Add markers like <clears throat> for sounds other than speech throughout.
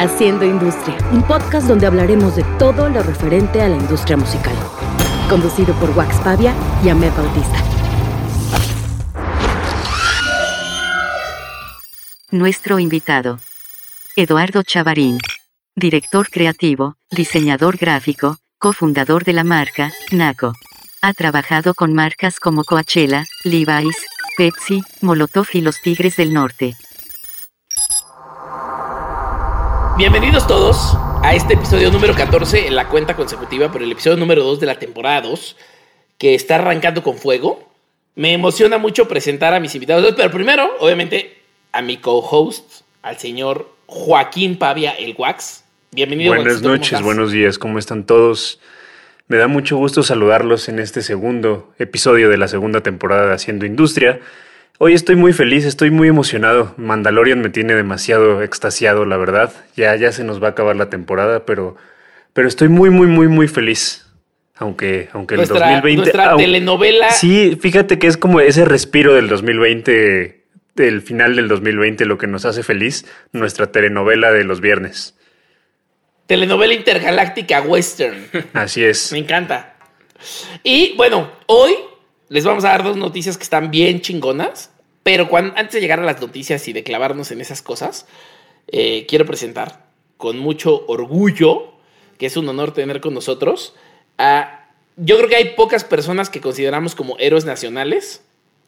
Haciendo Industria, un podcast donde hablaremos de todo lo referente a la industria musical. Conducido por Wax Pavia y Ahmed Bautista. Nuestro invitado. Eduardo Chavarín. Director creativo, diseñador gráfico, cofundador de la marca, NACO. Ha trabajado con marcas como Coachella, Levi's, Pepsi, Molotov y los Tigres del Norte. Bienvenidos todos a este episodio número 14 en la cuenta consecutiva por el episodio número 2 de la temporada 2, que está arrancando con fuego. Me emociona mucho presentar a mis invitados, pero primero, obviamente, a mi co-host, al señor Joaquín Pavia, el Wax. Bienvenido. Buenas noches, buenos días, ¿cómo están todos? Me da mucho gusto saludarlos en este segundo episodio de la segunda temporada de Haciendo Industria. Hoy estoy muy feliz, estoy muy emocionado. Mandalorian me tiene demasiado extasiado, la verdad. Ya, ya se nos va a acabar la temporada, pero, pero estoy muy, muy, muy, muy feliz. Aunque, aunque el 2020. Nuestra telenovela. Sí, fíjate que es como ese respiro del 2020, del final del 2020, lo que nos hace feliz. Nuestra telenovela de los viernes. Telenovela intergaláctica western. <laughs> Así es. Me encanta. Y bueno, hoy les vamos a dar dos noticias que están bien chingonas. Pero cuando, antes de llegar a las noticias y de clavarnos en esas cosas, eh, quiero presentar con mucho orgullo, que es un honor tener con nosotros, a, yo creo que hay pocas personas que consideramos como héroes nacionales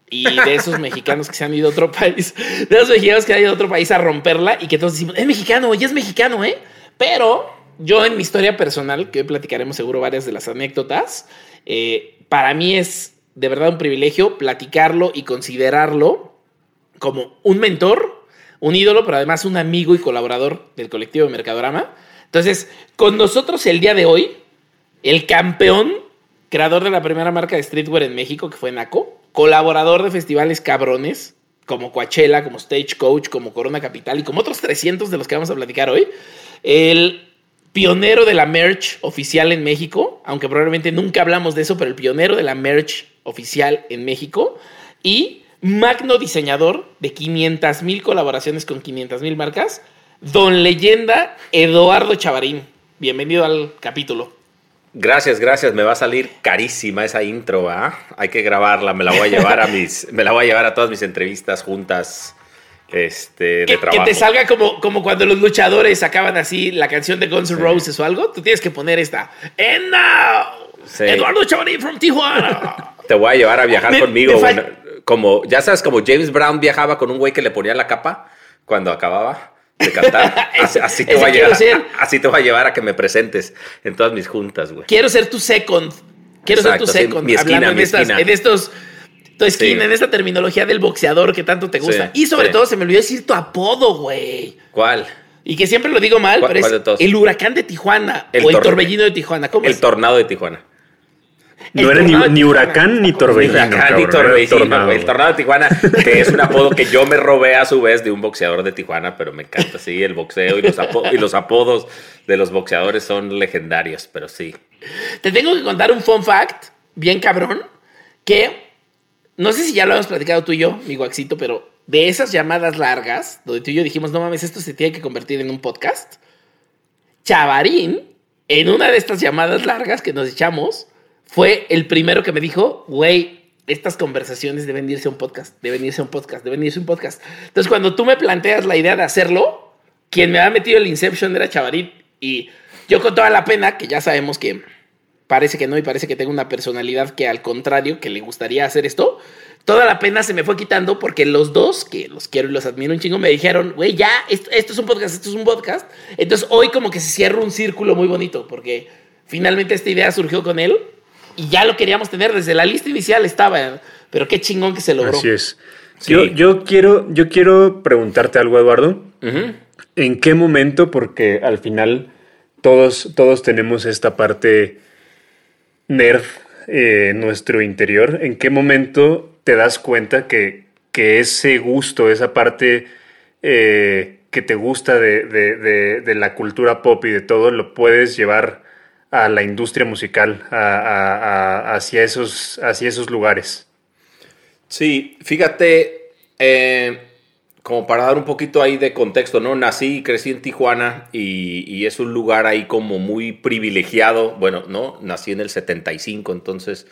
y de esos <laughs> mexicanos que se han ido a otro país, de esos mexicanos que han ido a otro país a romperla y que todos decimos, es mexicano, y es mexicano, ¿eh? Pero yo en mi historia personal, que hoy platicaremos seguro varias de las anécdotas, eh, para mí es de verdad un privilegio platicarlo y considerarlo como un mentor, un ídolo, pero además un amigo y colaborador del colectivo de Mercadorama. Entonces, con nosotros el día de hoy, el campeón, creador de la primera marca de streetwear en México, que fue Naco, colaborador de festivales cabrones, como Coachella, como Stagecoach, como Corona Capital y como otros 300 de los que vamos a platicar hoy. El pionero de la merch oficial en México, aunque probablemente nunca hablamos de eso, pero el pionero de la merch oficial en México y magno diseñador de 500 mil colaboraciones con 500 mil marcas, don leyenda Eduardo Chavarín. Bienvenido al capítulo. Gracias, gracias. Me va a salir carísima esa intro, ¿ah? Hay que grabarla. Me la voy a llevar a mis, <laughs> me la voy a llevar a todas mis entrevistas juntas. Este, de que, trabajo. que te salga como, como cuando los luchadores sacaban así la canción de Guns N' Roses o algo. Tú tienes que poner esta. And now, Sí. Eduardo Chavarín from Tijuana. Te voy a llevar a viajar Me- conmigo. me fal- como, ya sabes, como James Brown viajaba con un güey que le ponía la capa cuando acababa de cantar. <laughs> Así, así te voy a llevar, ser. <laughs> así te voy a llevar a que me presentes en todas mis juntas, güey. Quiero ser tu second. Quiero Exacto, ser tu second. mi esquina, hablando en, mi estas- esquina. en estos. Tu esquina, Sí. en esta terminología del boxeador que tanto te gusta. Sí, y sobre sí. todo se me olvidó decir tu apodo, güey. ¿Cuál? Y que siempre lo digo mal, ¿Cuál- pero es el huracán de Tijuana El o el tor- torbellino de Tijuana. ¿Cómo El es? tornado de Tijuana. No era ni, ni huracán ni Ni torbellino. huracán, ni cabrón, era torbellino, tornado. El tornado de Tijuana, que es un apodo que yo me robé a su vez de un boxeador de Tijuana, pero me encanta, sí, el boxeo y los, apo- y los apodos de los boxeadores son legendarios, pero sí. Te tengo que contar un fun fact, bien cabrón, que no sé si ya lo hemos platicado tú y yo, mi guaxito, pero de esas llamadas largas, donde tú y yo dijimos, no mames, esto se tiene que convertir en un podcast, Chavarín, en una de estas llamadas largas que nos echamos, fue el primero que me dijo, güey, estas conversaciones deben irse a un podcast, deben irse a un podcast, deben irse a un podcast. Entonces, cuando tú me planteas la idea de hacerlo, quien me ha metido el Inception era Chavarín. Y yo con toda la pena, que ya sabemos que parece que no y parece que tengo una personalidad que al contrario, que le gustaría hacer esto, toda la pena se me fue quitando porque los dos, que los quiero y los admiro un chingo, me dijeron, güey, ya, esto, esto es un podcast, esto es un podcast. Entonces hoy como que se cierra un círculo muy bonito porque finalmente esta idea surgió con él y ya lo queríamos tener desde la lista inicial estaba, pero qué chingón que se logró. Así es. Sí. Yo, yo, quiero, yo quiero preguntarte algo, Eduardo. ¿En qué momento? Porque al final todos, todos tenemos esta parte nerd eh, en nuestro interior. ¿En qué momento te das cuenta que, que ese gusto, esa parte eh, que te gusta de, de- de- de la cultura pop y de todo, lo puedes llevar a la industria musical, a- a- hacia, esos, hacia esos lugares? Sí, fíjate, eh, como para dar un poquito ahí de contexto, ¿no? Nací y crecí en Tijuana y, y, es un lugar ahí como muy privilegiado. Bueno, ¿no? Nací en el 75, entonces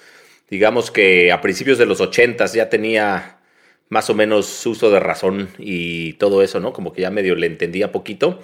digamos que a principios de los 80 ya tenía más o menos uso de razón y todo eso, ¿no? Como que ya medio le entendía poquito.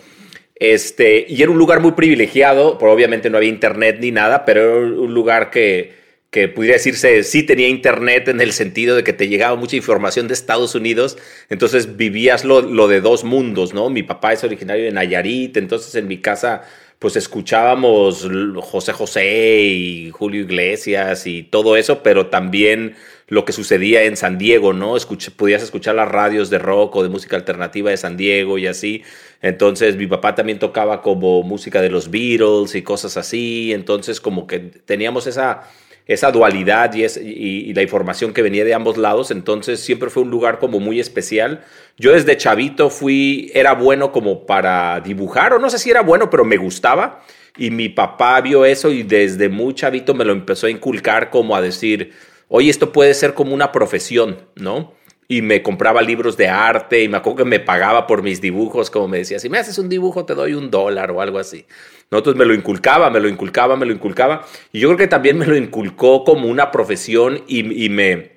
Este, y era un lugar muy privilegiado, pero obviamente no había internet ni nada, pero era un lugar que que pudiera decirse, sí tenía internet en el sentido de que te llegaba mucha información de Estados Unidos, entonces vivías lo, lo, de dos mundos, ¿no? Mi papá es originario de Nayarit, entonces en mi casa pues escuchábamos José José y Julio Iglesias y todo eso, pero también lo que sucedía en San Diego, ¿no? Escuch podías escuchar las radios de rock o de música alternativa de San Diego y así. Entonces mi papá también tocaba como música de los Beatles y cosas así, entonces como que teníamos esa esa dualidad y, es, y, la información que venía de ambos lados, entonces siempre fue un lugar como muy especial. Yo desde chavito fui, era bueno como para dibujar, o no sé si era bueno, pero me gustaba. Y mi papá vio eso y desde muy chavito me lo empezó a inculcar como a decir, oye, esto puede ser como una profesión, ¿no? y me compraba libros de arte y me acuerdo que me pagaba por mis dibujos, como me decía, si me haces un dibujo te doy un dólar o algo así. ¿No? Entonces me lo inculcaba, me lo inculcaba, me lo inculcaba. Y yo creo que también me lo inculcó como una profesión y, me...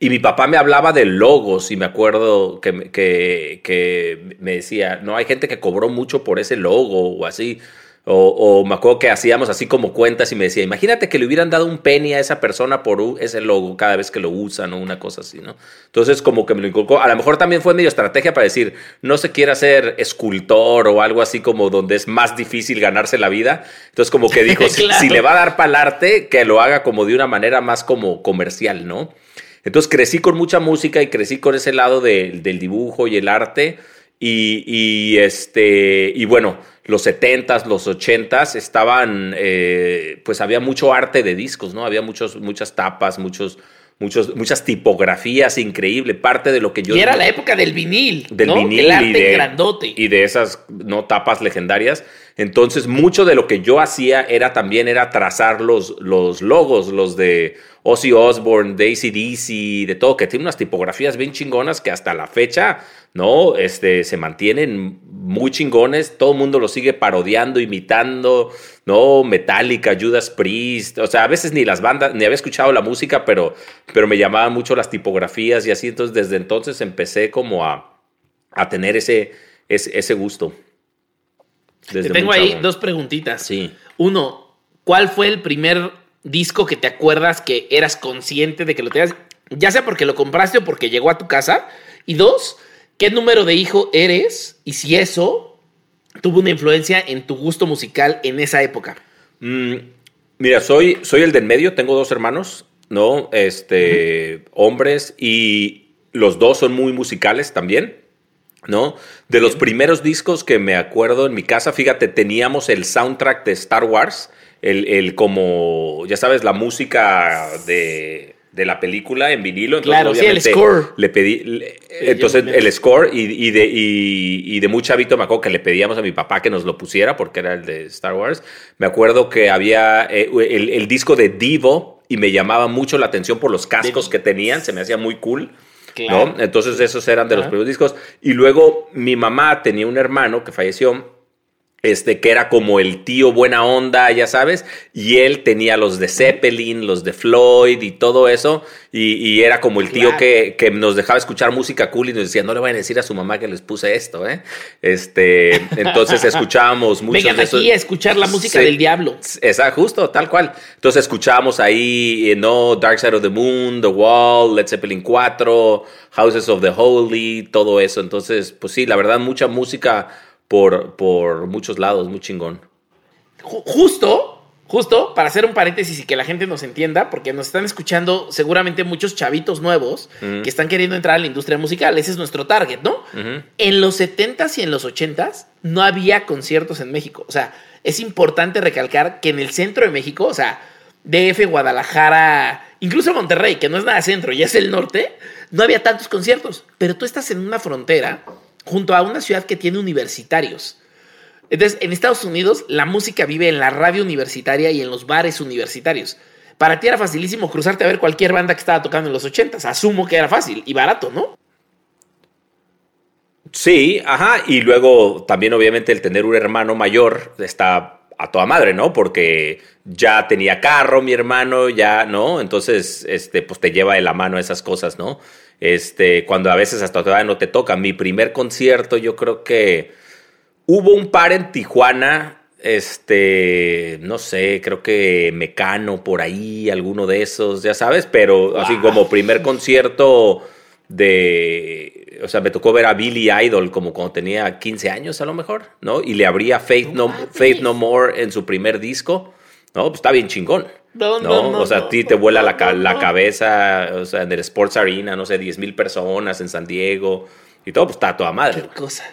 Y mi papá me hablaba de logos y me acuerdo que, que me decía, no, hay gente que cobró mucho por ese logo o así. O, me acuerdo que hacíamos así como cuentas y me decía, imagínate que le hubieran dado un penny a esa persona por ese logo cada vez que lo usan o una cosa así, ¿no? Entonces como que me lo inculcó. A lo mejor también fue medio estrategia para decir, no se quiere hacer escultor o algo así como donde es más difícil ganarse la vida. Entonces como que dijo, <laughs> si, le va a dar para el arte, que lo haga como de una manera más como comercial, ¿no? Entonces crecí con mucha música y crecí con ese lado del dibujo y el arte. Y, y, este, y bueno, los 70s, los 80s estaban, eh, pues había mucho arte de discos, ¿no? Había muchos, muchas tapas, muchos, muchos, muchas tipografías increíble, parte de lo que yo... Y era la época del vinil, del vinil El arte y de, grandote. Y de esas, ¿no? Tapas legendarias. Entonces, mucho de lo que yo hacía era también era trazar los, los logos, los de Ozzy Osbourne, de ACDC, de todo, que tiene unas tipografías bien chingonas que hasta la fecha ¿no? Este, se mantienen muy chingones, todo el mundo lo sigue parodiando, imitando, ¿no? Metallica, Judas Priest, o sea, a veces ni las bandas, ni había escuchado la música, pero, pero me llamaban mucho las tipografías y así, entonces desde entonces empecé como a, a tener ese, ese, ese gusto. Te tengo ahí dos preguntitas. Sí. Uno, ¿cuál fue el primer disco que te acuerdas que eras consciente de que lo tenías? Ya sea porque lo compraste o porque llegó a tu casa. Y dos, ¿Qué número de hijo eres? Y si eso tuvo una influencia en tu gusto musical en esa época. Mm, mira, soy, soy el del medio, tengo dos hermanos, ¿no? Este, hombres, y los dos son muy musicales también. ¿No? De los primeros discos que me acuerdo en mi casa, fíjate, teníamos el soundtrack de Star Wars, el, el como, ya sabes, la música de de la película en vinilo. Entonces, claro, sí, el score. Le pedí, entonces el score y, de, y, de muy chavito me acuerdo que le pedíamos a mi papá que nos lo pusiera porque era el de Star Wars. Me acuerdo que había eh, el, disco de Divo y me llamaba mucho la atención por los cascos que tenían, se me hacía muy cool. Claro. Entonces esos eran de los primeros discos. Y luego mi mamá tenía un hermano que falleció este, que era como el tío buena onda, ya sabes, y él tenía los de Zeppelin, los de Floyd y todo eso, y, era como el tío que, que, nos dejaba escuchar música cool y nos decía, no le vayan a decir a su mamá que les puse esto, ¿eh? Este, <laughs> entonces escuchábamos mucho Vengan aquí a escuchar la música del diablo. Exacto, justo, tal cual. Entonces escuchábamos ahí, eh, ¿no? Dark Side of the Moon, The Wall, Led Zeppelin 4, Houses of the Holy, todo eso. Entonces, pues sí, la verdad, mucha música por, por muchos lados, muy chingón. Justo, justo, para hacer un paréntesis y que la gente nos entienda, porque nos están escuchando seguramente muchos chavitos nuevos que están queriendo entrar a la industria musical. Ese es nuestro target, ¿no? En los 70s y en los 80s no había conciertos en México. O sea, es importante recalcar que en el centro de México, o sea, DF, Guadalajara, incluso Monterrey, que no es nada centro, ya es el norte, no había tantos conciertos. Pero tú estás en una frontera junto a una ciudad que tiene universitarios. Entonces, en Estados Unidos, la música vive en la radio universitaria y en los bares universitarios. Para ti era facilísimo cruzarte a ver cualquier banda que estaba tocando en los 80 Asumo que era fácil y barato, ¿no? Sí, ajá, y luego también obviamente el tener un hermano mayor está a toda madre, ¿no? Porque ya tenía carro mi hermano, ya, ¿no? Entonces, este, pues te lleva de la mano esas cosas, ¿no? Este, cuando a veces hasta todavía no te toca. Mi primer concierto, yo creo que hubo un par en Tijuana, este, no sé, creo que Mecano por ahí, alguno de esos, ya sabes, pero así como primer concierto de, o sea, me tocó ver a Billy Idol como cuando tenía 15 años a lo mejor, ¿no? Y le abría Faith No, Faith no More en su primer disco, ¿no? Pues está bien chingón. No, no, no, O sea, a ti te vuela la, la, cabeza, o sea, en el Sports Arena, no sé, 10 mil personas en San Diego y todo, pues está toda madre. Qué cosa.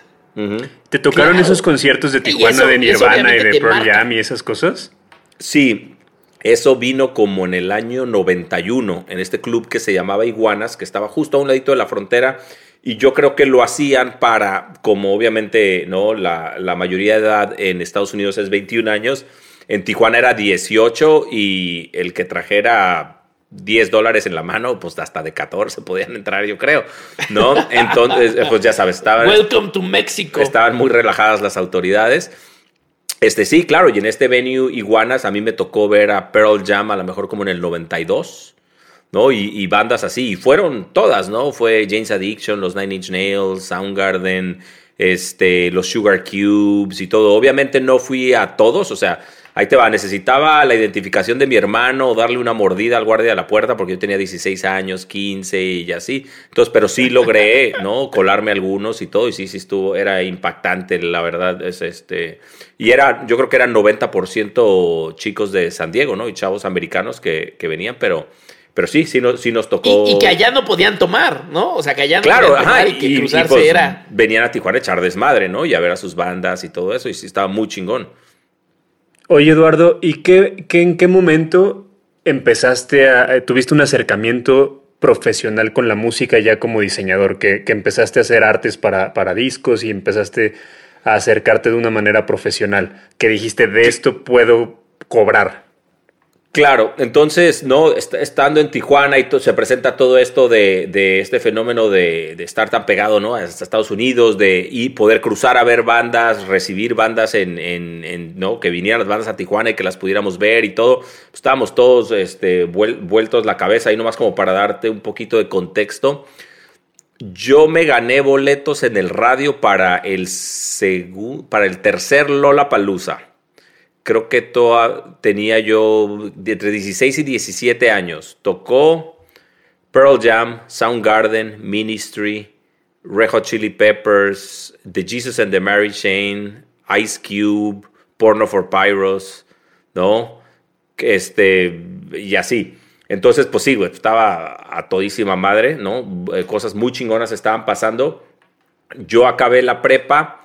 ¿Te tocaron esos conciertos de Tijuana de Nirvana y, de Pearl Jam y esas cosas? Sí, eso vino como en el año 91, en este club que se llamaba Iguanas, que estaba justo a un ladito de la frontera. Y yo creo que lo hacían para, como obviamente no la, la mayoría de edad en Estados Unidos es 21 años, en Tijuana era 18 y el que trajera 10 dólares en la mano, pues hasta de 14 podían entrar, yo creo, ¿no? Entonces, pues ya sabes, estaban... Welcome to Mexico. Estaban muy relajadas las autoridades. Este, sí, claro, y en este venue Iguanas a mí me tocó ver a Pearl Jam a lo mejor como en el 92, ¿no? Y, bandas así, y fueron todas, ¿no? Fue James Addiction, los Nine Inch Nails, Soundgarden, este, los Sugar Cubes y todo. Obviamente no fui a todos, o sea, ahí te va, necesitaba la identificación de mi hermano, darle una mordida al guardia de la puerta, porque yo tenía 16 años, 15 y así. Entonces, pero sí logré, <laughs> ¿no? Colarme algunos y todo, y sí, sí estuvo, era impactante, la verdad, es este. Y era, yo creo que eran 90% chicos de San Diego, ¿no? Y chavos americanos que, venían, pero. Pero sí, sí, sí nos tocó. Y, que allá no podían tomar, ¿no? O sea, que allá no claro, podían tomar y que cruzarse pues, era. Venían a Tijuana a echar desmadre, ¿no? Y a ver a sus bandas y todo eso, y sí estaba muy chingón. Oye, Eduardo, ¿y qué, en qué momento empezaste a, eh, tuviste un acercamiento profesional con la música ya como diseñador, que, empezaste a hacer artes para, para, discos y empezaste a acercarte de una manera profesional, que dijiste, de esto puedo cobrar? Claro, entonces, no, estando en Tijuana y se presenta todo esto de, este fenómeno de, estar tan pegado, ¿no? Hasta Estados Unidos, de y poder cruzar a ver bandas, recibir bandas en, ¿no? Que vinieran las bandas a Tijuana y que las pudiéramos ver y todo. Estábamos todos este, vueltos la cabeza ahí nomás como para darte un poquito de contexto. Yo me gané boletos en el radio para el, para el tercer Lola Palusa creo que tenía yo entre 16 y 17 años. Tocó Pearl Jam, Soundgarden, Ministry, Red Chili Peppers, The Jesus and the Mary Chain, Ice Cube, Porno for Pyros, ¿no? Este, y así. Entonces, pues sí, estaba a todísima madre, ¿no? Eh, cosas muy chingonas estaban pasando. Yo acabé la prepa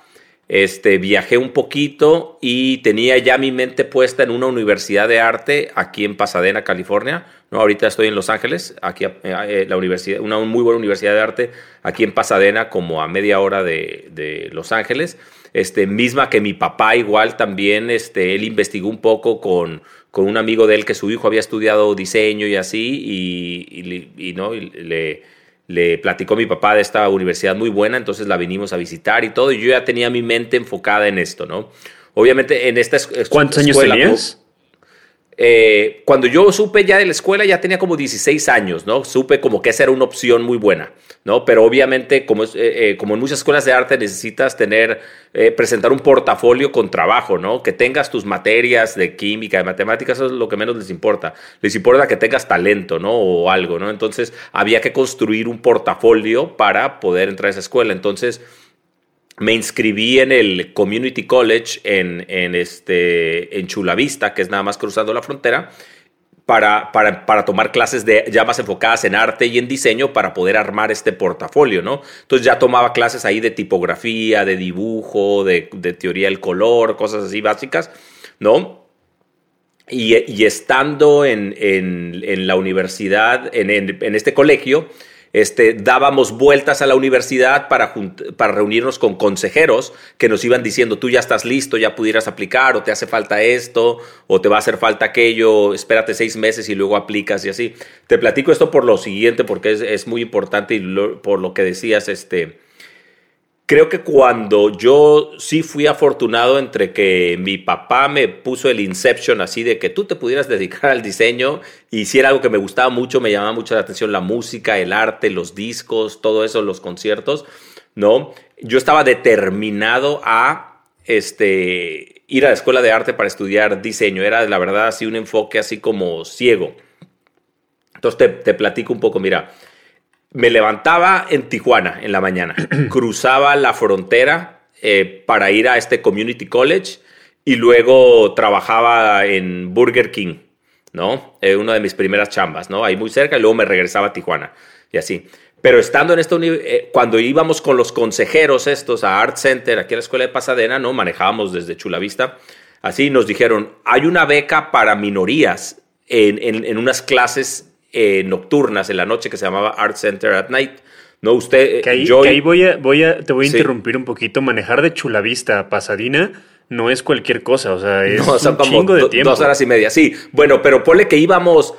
este, viajé un poquito y tenía ya mi mente puesta en una universidad de arte aquí en Pasadena, California. No, ahorita estoy en Los Ángeles, aquí eh, la universidad, una muy buena universidad de arte aquí en Pasadena, como a media hora de, Los Ángeles. Este, misma que mi papá igual también, este, él investigó un poco con, con un amigo de él que su hijo había estudiado diseño y así, y, y no, y le le platicó mi papá de esta universidad muy buena, entonces la vinimos a visitar y todo, y yo ya tenía mi mente enfocada en esto, ¿no? Obviamente en esta escuela... ¿Cuántos años tenías? Eh, cuando yo supe ya de la escuela ya tenía como 16 años, ¿no? Supe como que esa era una opción muy buena, ¿no? Pero obviamente como, eh, eh, como en muchas escuelas de arte necesitas tener, presentar un portafolio con trabajo, ¿no? Que tengas tus materias de química, de matemáticas, eso es lo que menos les importa. Les importa que tengas talento, ¿no? O algo, ¿no? Entonces había que construir un portafolio para poder entrar a esa escuela. Entonces me inscribí en el Community College en, en, este, en Chula Vista, que es nada más cruzando la frontera, para, para, para, tomar clases de, ya más enfocadas en arte y en diseño para poder armar este portafolio, ¿no? Entonces ya tomaba clases ahí de tipografía, de dibujo, de, de teoría del color, cosas así básicas, ¿no? Y, y estando en, en, en, la universidad, en, en este colegio, este, dábamos vueltas a la universidad para, para reunirnos con consejeros que nos iban diciendo, tú ya estás listo, ya pudieras aplicar, o te hace falta esto, o te va a hacer falta aquello, espérate seis meses y luego aplicas y así. Te platico esto por lo siguiente, porque es, muy importante y por lo que decías, este, creo que cuando yo sí fui afortunado entre que mi papá me puso el Inception así de que tú te pudieras dedicar al diseño y si era algo que me gustaba mucho, me llamaba mucho la atención la música, el arte, los discos, todo eso, los conciertos, ¿no? Yo estaba determinado a este, ir a la escuela de arte para estudiar diseño. Era, la verdad, así un enfoque así como ciego. Entonces te platico un poco, mira me levantaba en Tijuana en la mañana, <clears throat> cruzaba la frontera eh, para ir a este community college y luego trabajaba en Burger King, ¿no? Eh, una de mis primeras chambas, ¿no? Ahí muy cerca y luego me regresaba a Tijuana y así. Pero estando en esta eh, cuando íbamos con los consejeros estos a Art Center, aquí a la escuela de Pasadena, ¿no? Manejábamos desde Chulavista. Así nos dijeron, hay una beca para minorías en, en, en unas clases eh, nocturnas en la noche que se llamaba Art Center at Night. No, usted. Que ahí, yo, ahí voy a, voy a, te voy a interrumpir un poquito. Manejar de Chulavista a Pasadena no es cualquier cosa, o sea, es un chingo de tiempo. Dos horas y media, sí. Bueno, pero ponle que íbamos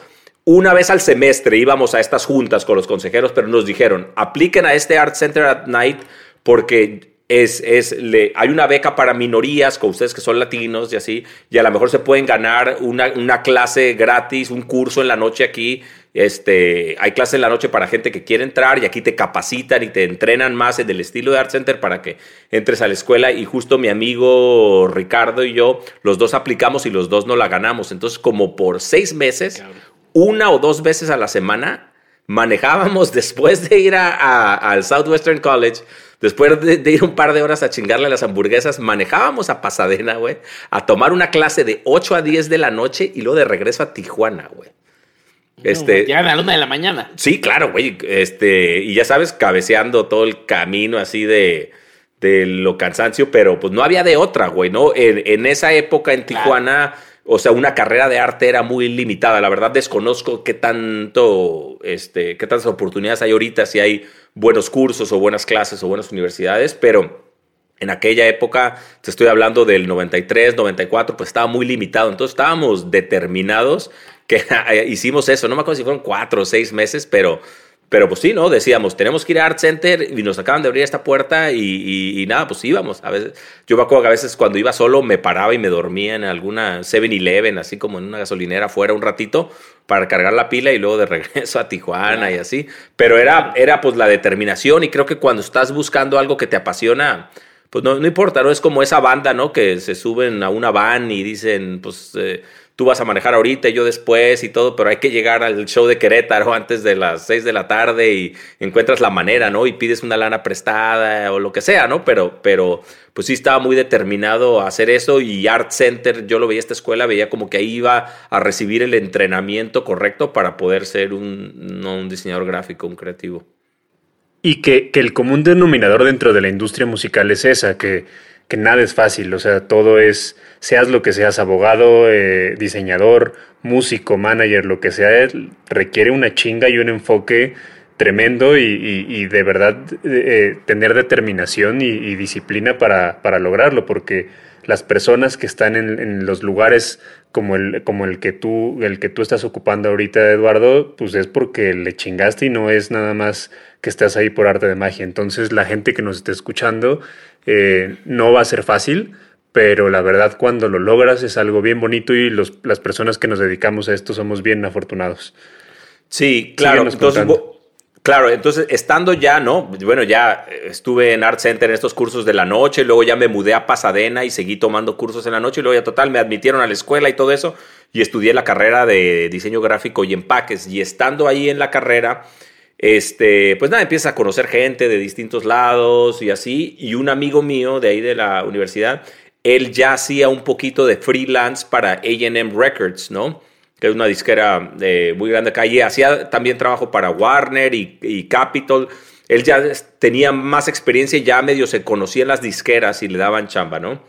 una vez al semestre, íbamos a estas juntas con los consejeros, pero nos dijeron, apliquen a este Art Center at Night porque es, es le, hay una beca para minorías, con ustedes que son latinos y así, y a lo mejor se pueden ganar una, una clase gratis, un curso en la noche aquí este, hay clases en la noche para gente que quiere entrar y aquí te capacitan y te entrenan más en el estilo de Art Center para que entres a la escuela. Y justo mi amigo Ricardo y yo, los dos aplicamos y los dos no la ganamos. Entonces, como por seis meses, una o dos veces a la semana, manejábamos <laughs> después de ir a, al Southwestern College. Después de, de, ir un par de horas a chingarle a las hamburguesas, manejábamos a Pasadena, güey, a tomar una clase de 8 a 10 de la noche y luego de regreso a Tijuana, güey. Este, ya a la una de la mañana. Sí, claro, güey. Este, y ya sabes, cabeceando todo el camino así de, de lo cansancio, pero pues no había de otra, güey, ¿no? En, esa época en Tijuana, o sea, una carrera de arte era muy limitada. La verdad, desconozco qué tanto, este, qué tantas oportunidades hay ahorita, si hay buenos cursos o buenas clases o buenas universidades, pero en aquella época, te estoy hablando del 93, 94, pues estaba muy limitado. Entonces estábamos determinados que <laughs> hicimos eso. No me acuerdo si fueron cuatro o seis meses, pero, pero pues sí, ¿no? Decíamos, tenemos que ir a Art Center y nos acaban de abrir esta puerta y, nada, pues íbamos. A veces, yo me acuerdo que a veces cuando iba solo me paraba y me dormía en alguna 7-Eleven, así como en una gasolinera afuera un ratito para cargar la pila y luego de <laughs> regreso a Tijuana y así. Pero era, era pues la determinación y creo que cuando estás buscando algo que te apasiona, pues no, no importa, ¿no? Es como esa banda, ¿no? Que se suben a una van y dicen, pues... Eh, tú vas a manejar ahorita y yo después y todo, pero hay que llegar al show de Querétaro antes de las 6 de la tarde y encuentras la manera, ¿no? Y pides una lana prestada o lo que sea, ¿no? Pero, pero pues sí estaba muy determinado a hacer eso y Art Center, yo lo veía esta escuela, veía como que ahí iba a recibir el entrenamiento correcto para poder ser un, no un diseñador gráfico, un creativo. Y que, que el común denominador dentro de la industria musical es esa, que que nada es fácil, o sea, todo es, seas lo que seas, abogado, eh, diseñador, músico, manager, lo que sea, requiere una chinga y un enfoque tremendo y, de verdad eh, tener determinación y, disciplina para, para, lograrlo, porque las personas que están en, los lugares como el, como el que tú, el que tú estás ocupando ahorita, Eduardo, pues es porque le chingaste y no es nada más que estás ahí por arte de magia. Entonces la gente que nos esté escuchando, eh, no va a ser fácil, pero la verdad cuando lo logras es algo bien bonito y los, las personas que nos dedicamos a esto somos bien afortunados. Sí, claro. Entonces, claro, entonces estando ya, ¿no? Bueno, ya estuve en Art Center en estos cursos de la noche, luego ya me mudé a Pasadena y seguí tomando cursos en la noche y luego ya total me admitieron a la escuela y todo eso y estudié la carrera de diseño gráfico y empaques y estando ahí en la carrera este, pues nada, empieza a conocer gente de distintos lados y así. Y un amigo mío de ahí de la universidad, él ya hacía un poquito de freelance para AM Records, ¿no? Que es una disquera eh, muy grande acá. Y hacía también trabajo para Warner y, y Capitol. Él ya tenía más experiencia, ya medio se conocía en las disqueras y le daban chamba, ¿no?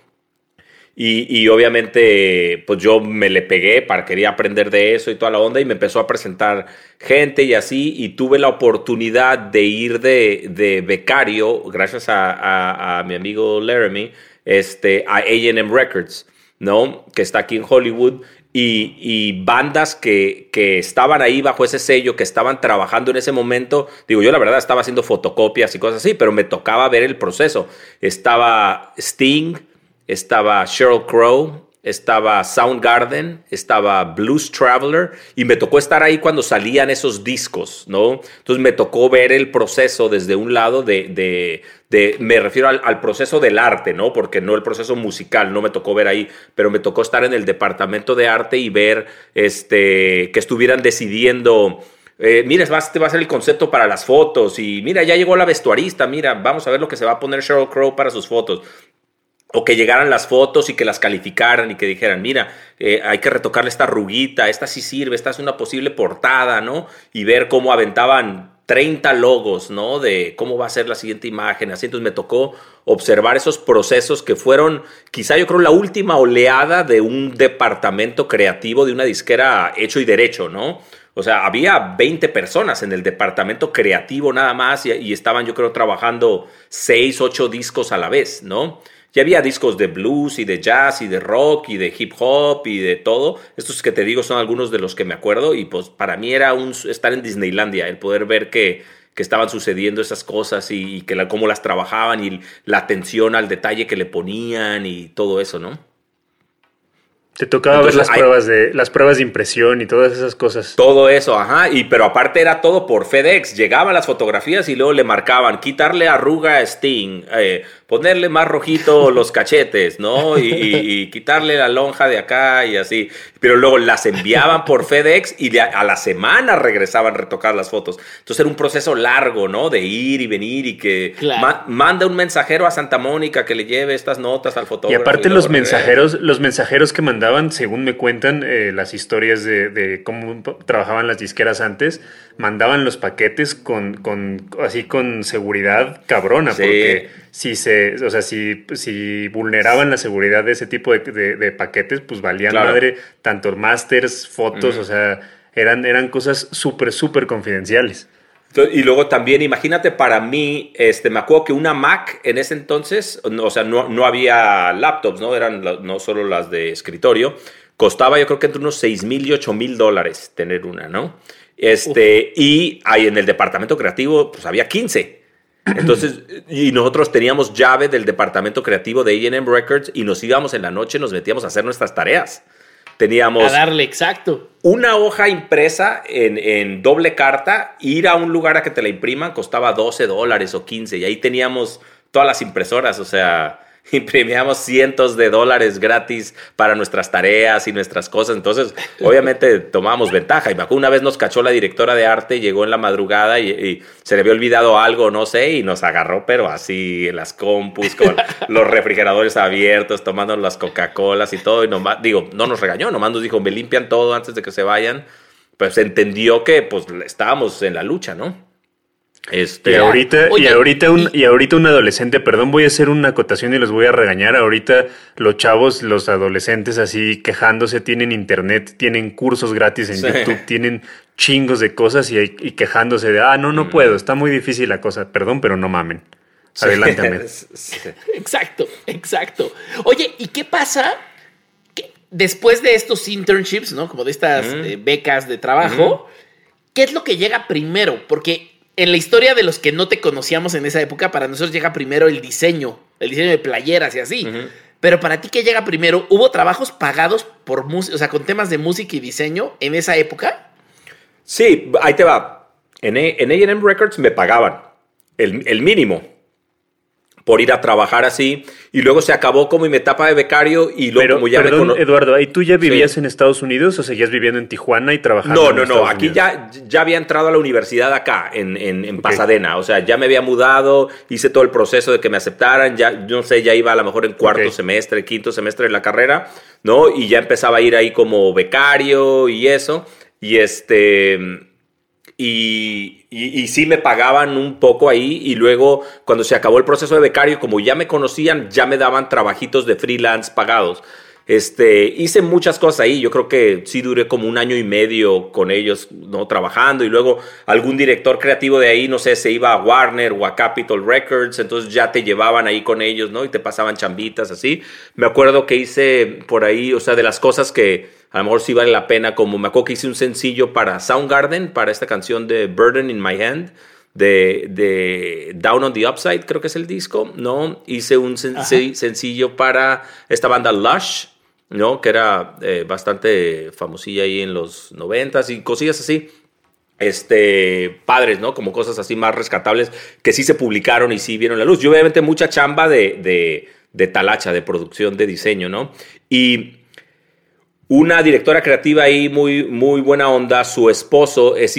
Y, obviamente, pues yo me le pegué para quería aprender de eso y toda la onda y me empezó a presentar gente y así y tuve la oportunidad de ir de, becario, gracias a, mi amigo Laramie, este, a AM Records. ¿no? Que está aquí en Hollywood. Y, bandas que, que, estaban ahí bajo ese sello, que estaban trabajando en ese momento. Digo, yo la verdad estaba haciendo fotocopias y cosas así, pero me tocaba ver el proceso. Estaba Sting, estaba Sheryl Crow, estaba Soundgarden, estaba Blues Traveler y me tocó estar ahí cuando salían esos discos, ¿no? Entonces me tocó ver el proceso desde un lado de, de, me refiero al, proceso del arte, ¿no? Porque no el proceso musical, no me tocó ver ahí, pero me tocó estar en el departamento de arte y ver este, que estuvieran decidiendo... Eh, mira, este va a ser el concepto para las fotos y mira, ya llegó la vestuarista, mira, vamos a ver lo que se va a poner Sheryl Crow para sus fotos o que llegaran las fotos y que las calificaran y que dijeran, mira, eh, hay que retocarle esta ruguita, esta sí sirve, esta es una posible portada, ¿no? Y ver cómo aventaban 30 logos, ¿no? De cómo va a ser la siguiente imagen. Así entonces me tocó observar esos procesos que fueron, quizá yo creo, la última oleada de un departamento creativo de una disquera hecho y derecho, ¿no? O sea, había 20 personas en el departamento creativo nada más y, y estaban, yo creo, trabajando 6, 8 discos a la vez, ¿no? Ya había discos de blues y de jazz y de rock y de hip hop y de todo. Estos que te digo son algunos de los que me acuerdo y pues para mí era un estar en Disneylandia, el poder ver que, que estaban sucediendo esas cosas y, que la, cómo las trabajaban y la atención al detalle que le ponían y todo eso, ¿no? Te tocaba ver las pruebas de las pruebas de impresión y todas esas cosas. Todo eso, ajá, y pero aparte era todo por FedEx. Llegaban las fotografías y luego le marcaban quitarle arruga a Sting, eh, ponerle más rojito los cachetes, ¿no? Y, quitarle la lonja de acá y así. Pero luego las enviaban por FedEx y a la semana regresaban a retocar las fotos. Entonces era un proceso largo, ¿no? De ir y venir y que manda un mensajero a Santa Mónica que le lleve estas notas al fotógrafo. Y aparte los mensajeros, los mensajeros que mandaban, según me cuentan eh, las historias de, de cómo trabajaban las disqueras antes, mandaban los paquetes con, con así con seguridad cabrona, porque si se, o sea, si, si vulneraban la seguridad de ese tipo de, paquetes, pues valían madre tanto masters, fotos, o sea, eran, eran cosas súper, súper confidenciales. Y luego también, imagínate, para mí, este, me acuerdo que una Mac en ese entonces, o sea, no, no había laptops, ¿no? Eran no solo las de escritorio. Costaba yo creo que entre unos 6 mil y 8 mil dólares tener una, ¿no? Este, y ahí en el departamento creativo, pues había 15. Entonces, y nosotros teníamos llave del departamento creativo de AM Records y nos íbamos en la noche, nos metíamos a hacer nuestras tareas. Teníamos. A darle exacto. Una hoja impresa en, en, doble carta, ir a un lugar a que te la impriman costaba 12 dólares o 15 y ahí teníamos todas las impresoras, o sea, <laughs> imprimíamos cientos de dólares gratis para nuestras tareas y nuestras cosas. Entonces, <laughs> obviamente tomábamos ventaja. Y me una vez nos cachó la directora de arte, llegó en la madrugada y, se le había olvidado algo, no sé, y nos agarró, pero así en las compus, con <laughs> los refrigeradores abiertos, tomando las Coca-Colas y todo. Y nomás, digo, no nos regañó, nomás nos dijo, me limpian todo antes de que se vayan. Pues entendió que pues estábamos en la lucha, ¿no? Este, y ahorita, y ahorita un, y ahorita un adolescente, perdón, voy a hacer una acotación y los voy a regañar. Ahorita los chavos, los adolescentes así quejándose, tienen internet, tienen cursos gratis en YouTube, tienen chingos de cosas y, quejándose de ah, no, no mm. puedo, está muy difícil la cosa. Perdón, pero no mamen. Adelántame. <laughs> exacto, exacto. Oye, ¿y qué pasa? después de estos internships, ¿no? Como de estas eh, becas de trabajo, ¿qué es lo que llega primero? Porque en la historia de los que no te conocíamos en esa época, para nosotros llega primero el diseño, el diseño de playeras y así. Pero para ti, ¿qué llega primero? ¿Hubo trabajos pagados por música, o sea, con temas de música y diseño en esa época? Sí, ahí te va. En AM Records me pagaban el, el mínimo por ir a trabajar así. Y luego se acabó como mi etapa de becario y luego como ya perdón, Eduardo, ¿y tú ya vivías en Estados Unidos o seguías viviendo en Tijuana y trabajando? No, no, no. Aquí ya, ya había entrado a la universidad acá, en, en, Pasadena. O sea, ya me había mudado, hice todo el proceso de que me aceptaran. Ya, no sé, ya iba a lo mejor en cuarto semestre, quinto semestre de la carrera, ¿no? Y ya empezaba a ir ahí como becario y eso. Y este y, sí me pagaban un poco ahí y luego cuando se acabó el proceso de becario, como ya me conocían, ya me daban trabajitos de freelance pagados. Este, hice muchas cosas ahí. Yo creo que sí duré como un año y medio con ellos, ¿no? Trabajando. Y luego algún director creativo de ahí, no sé, se iba a Warner o a Capitol Records. Entonces ya te llevaban ahí con ellos, ¿no? Y te pasaban chambitas así. Me acuerdo que hice por ahí, o sea, de las cosas que a lo mejor sí vale la pena, como me acuerdo que hice un sencillo para Soundgarden, para esta canción de Burden in My Hand de, Down on the Upside, creo que es el disco, ¿no? Hice un sencillo para esta banda Lush, ¿no? Que era eh, bastante famosilla ahí en los noventas y cosillas así. Este, padres, ¿no? Como cosas así más rescatables que sí se publicaron y sí vieron la luz. Y obviamente mucha chamba de, de, talacha, de producción, de diseño, ¿no? Y una directora creativa ahí muy, muy buena onda, su esposo es,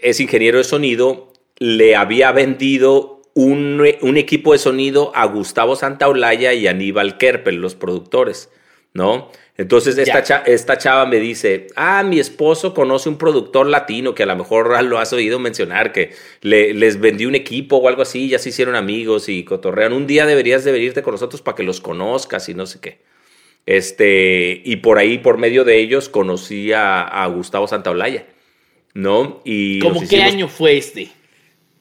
es ingeniero de sonido le había vendido un, equipo de sonido a Gustavo Santaolalla y Aníbal Kerpel, los productores, ¿no? Entonces esta, esta, chava me dice, ah, mi esposo conoce un productor latino que a lo mejor <laughs> lo has oído mencionar, que le, les vendí un equipo o algo así, ya se hicieron amigos y cotorrean. Un día deberías de venirte con nosotros para que los conozcas y no sé qué. Este, y por ahí, por medio de ellos, conocí a, Gustavo Santaolalla, ¿no? Y ¿Cómo qué año fue este?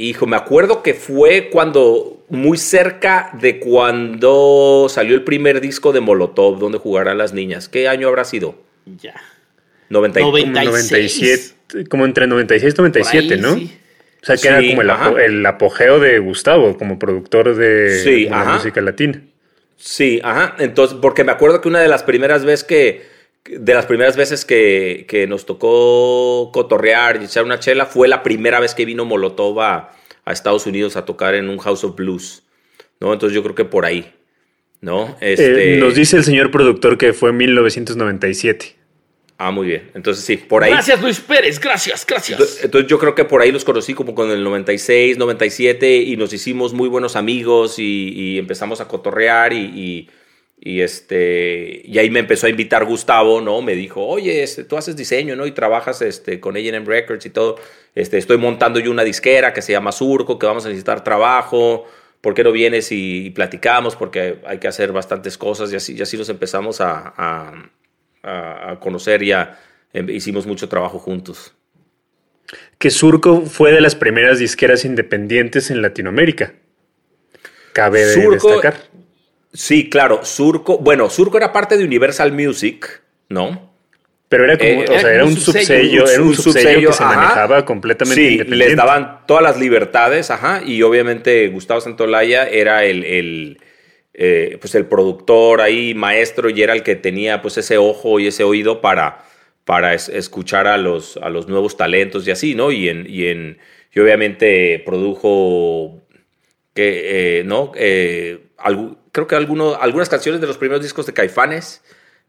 Hijo, me acuerdo que fue cuando, muy cerca de cuando salió el primer disco de Molotov, donde jugarán las niñas. ¿Qué año habrá sido? Ya. 97, como entre 96 y 97, ¿no? O sea, que era como el, apogeo de Gustavo como productor de, la música latina. Sí, ajá. Entonces, porque me acuerdo que una de las primeras veces que de las primeras veces que, que, nos tocó cotorrear y echar una chela fue la primera vez que vino Molotov a, Estados Unidos a tocar en un House of Blues, ¿no? Entonces yo creo que por ahí, ¿no? Eh, este... nos dice el señor productor que fue en 1997. Ah, muy bien. Entonces sí, por ahí. Gracias Luis Pérez, gracias, gracias. Entonces yo creo que por ahí los conocí como con el 96, 97 y nos hicimos muy buenos amigos y, empezamos a cotorrear y y, este, y ahí me empezó a invitar Gustavo, ¿no? Me dijo, oye, este, tú haces diseño, ¿no? Y trabajas este, con AM Records y todo. Este, estoy montando yo una disquera que se llama Surco, que vamos a necesitar trabajo. ¿Por qué no vienes y, platicamos? Porque hay que hacer bastantes cosas y así, y así nos empezamos a, a, a conocer y em, hicimos mucho trabajo juntos. Que Surco fue de las primeras disqueras independientes en Latinoamérica. Cabe destacar. Sí, claro, Surco, bueno, Surco era parte de Universal Music, ¿no? Pero era como, eh, o sea, era un subsello, era un, subsello, que se manejaba completamente sí, les daban todas las libertades, ajá, y obviamente Gustavo Santolaya era el, el eh, pues el productor ahí, maestro, y era el que tenía pues ese ojo y ese oído para, para escuchar a los, a los nuevos talentos y así, ¿no? Y, en, y, en, y obviamente produjo, que, eh, ¿no? Creo que algunas canciones de los primeros discos de Caifanes,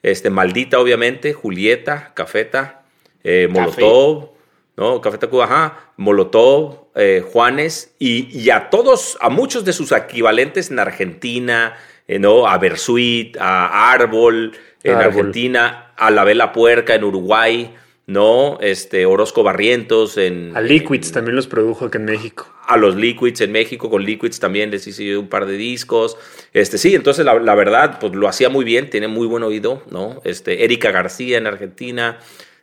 este, Maldita obviamente, Julieta, Cafeta, eh, Molotov, ¿no? Cafeta Cuba, ajá, Molotov, eh, Juanes, y, a todos, a muchos de sus equivalentes en Argentina, eh, ¿no? A Bersuit, a Árbol en Argentina, a La Vela Puerca en Uruguay, ¿no? Este, Orozco Barrientos en... A Liquids también los produjo aquí en México. A los Liquids en México, con Liquids también les hice un par de discos. Este, sí, entonces la, verdad, pues lo hacía muy bien, tiene muy buen oído, ¿no? Este, Erika García en Argentina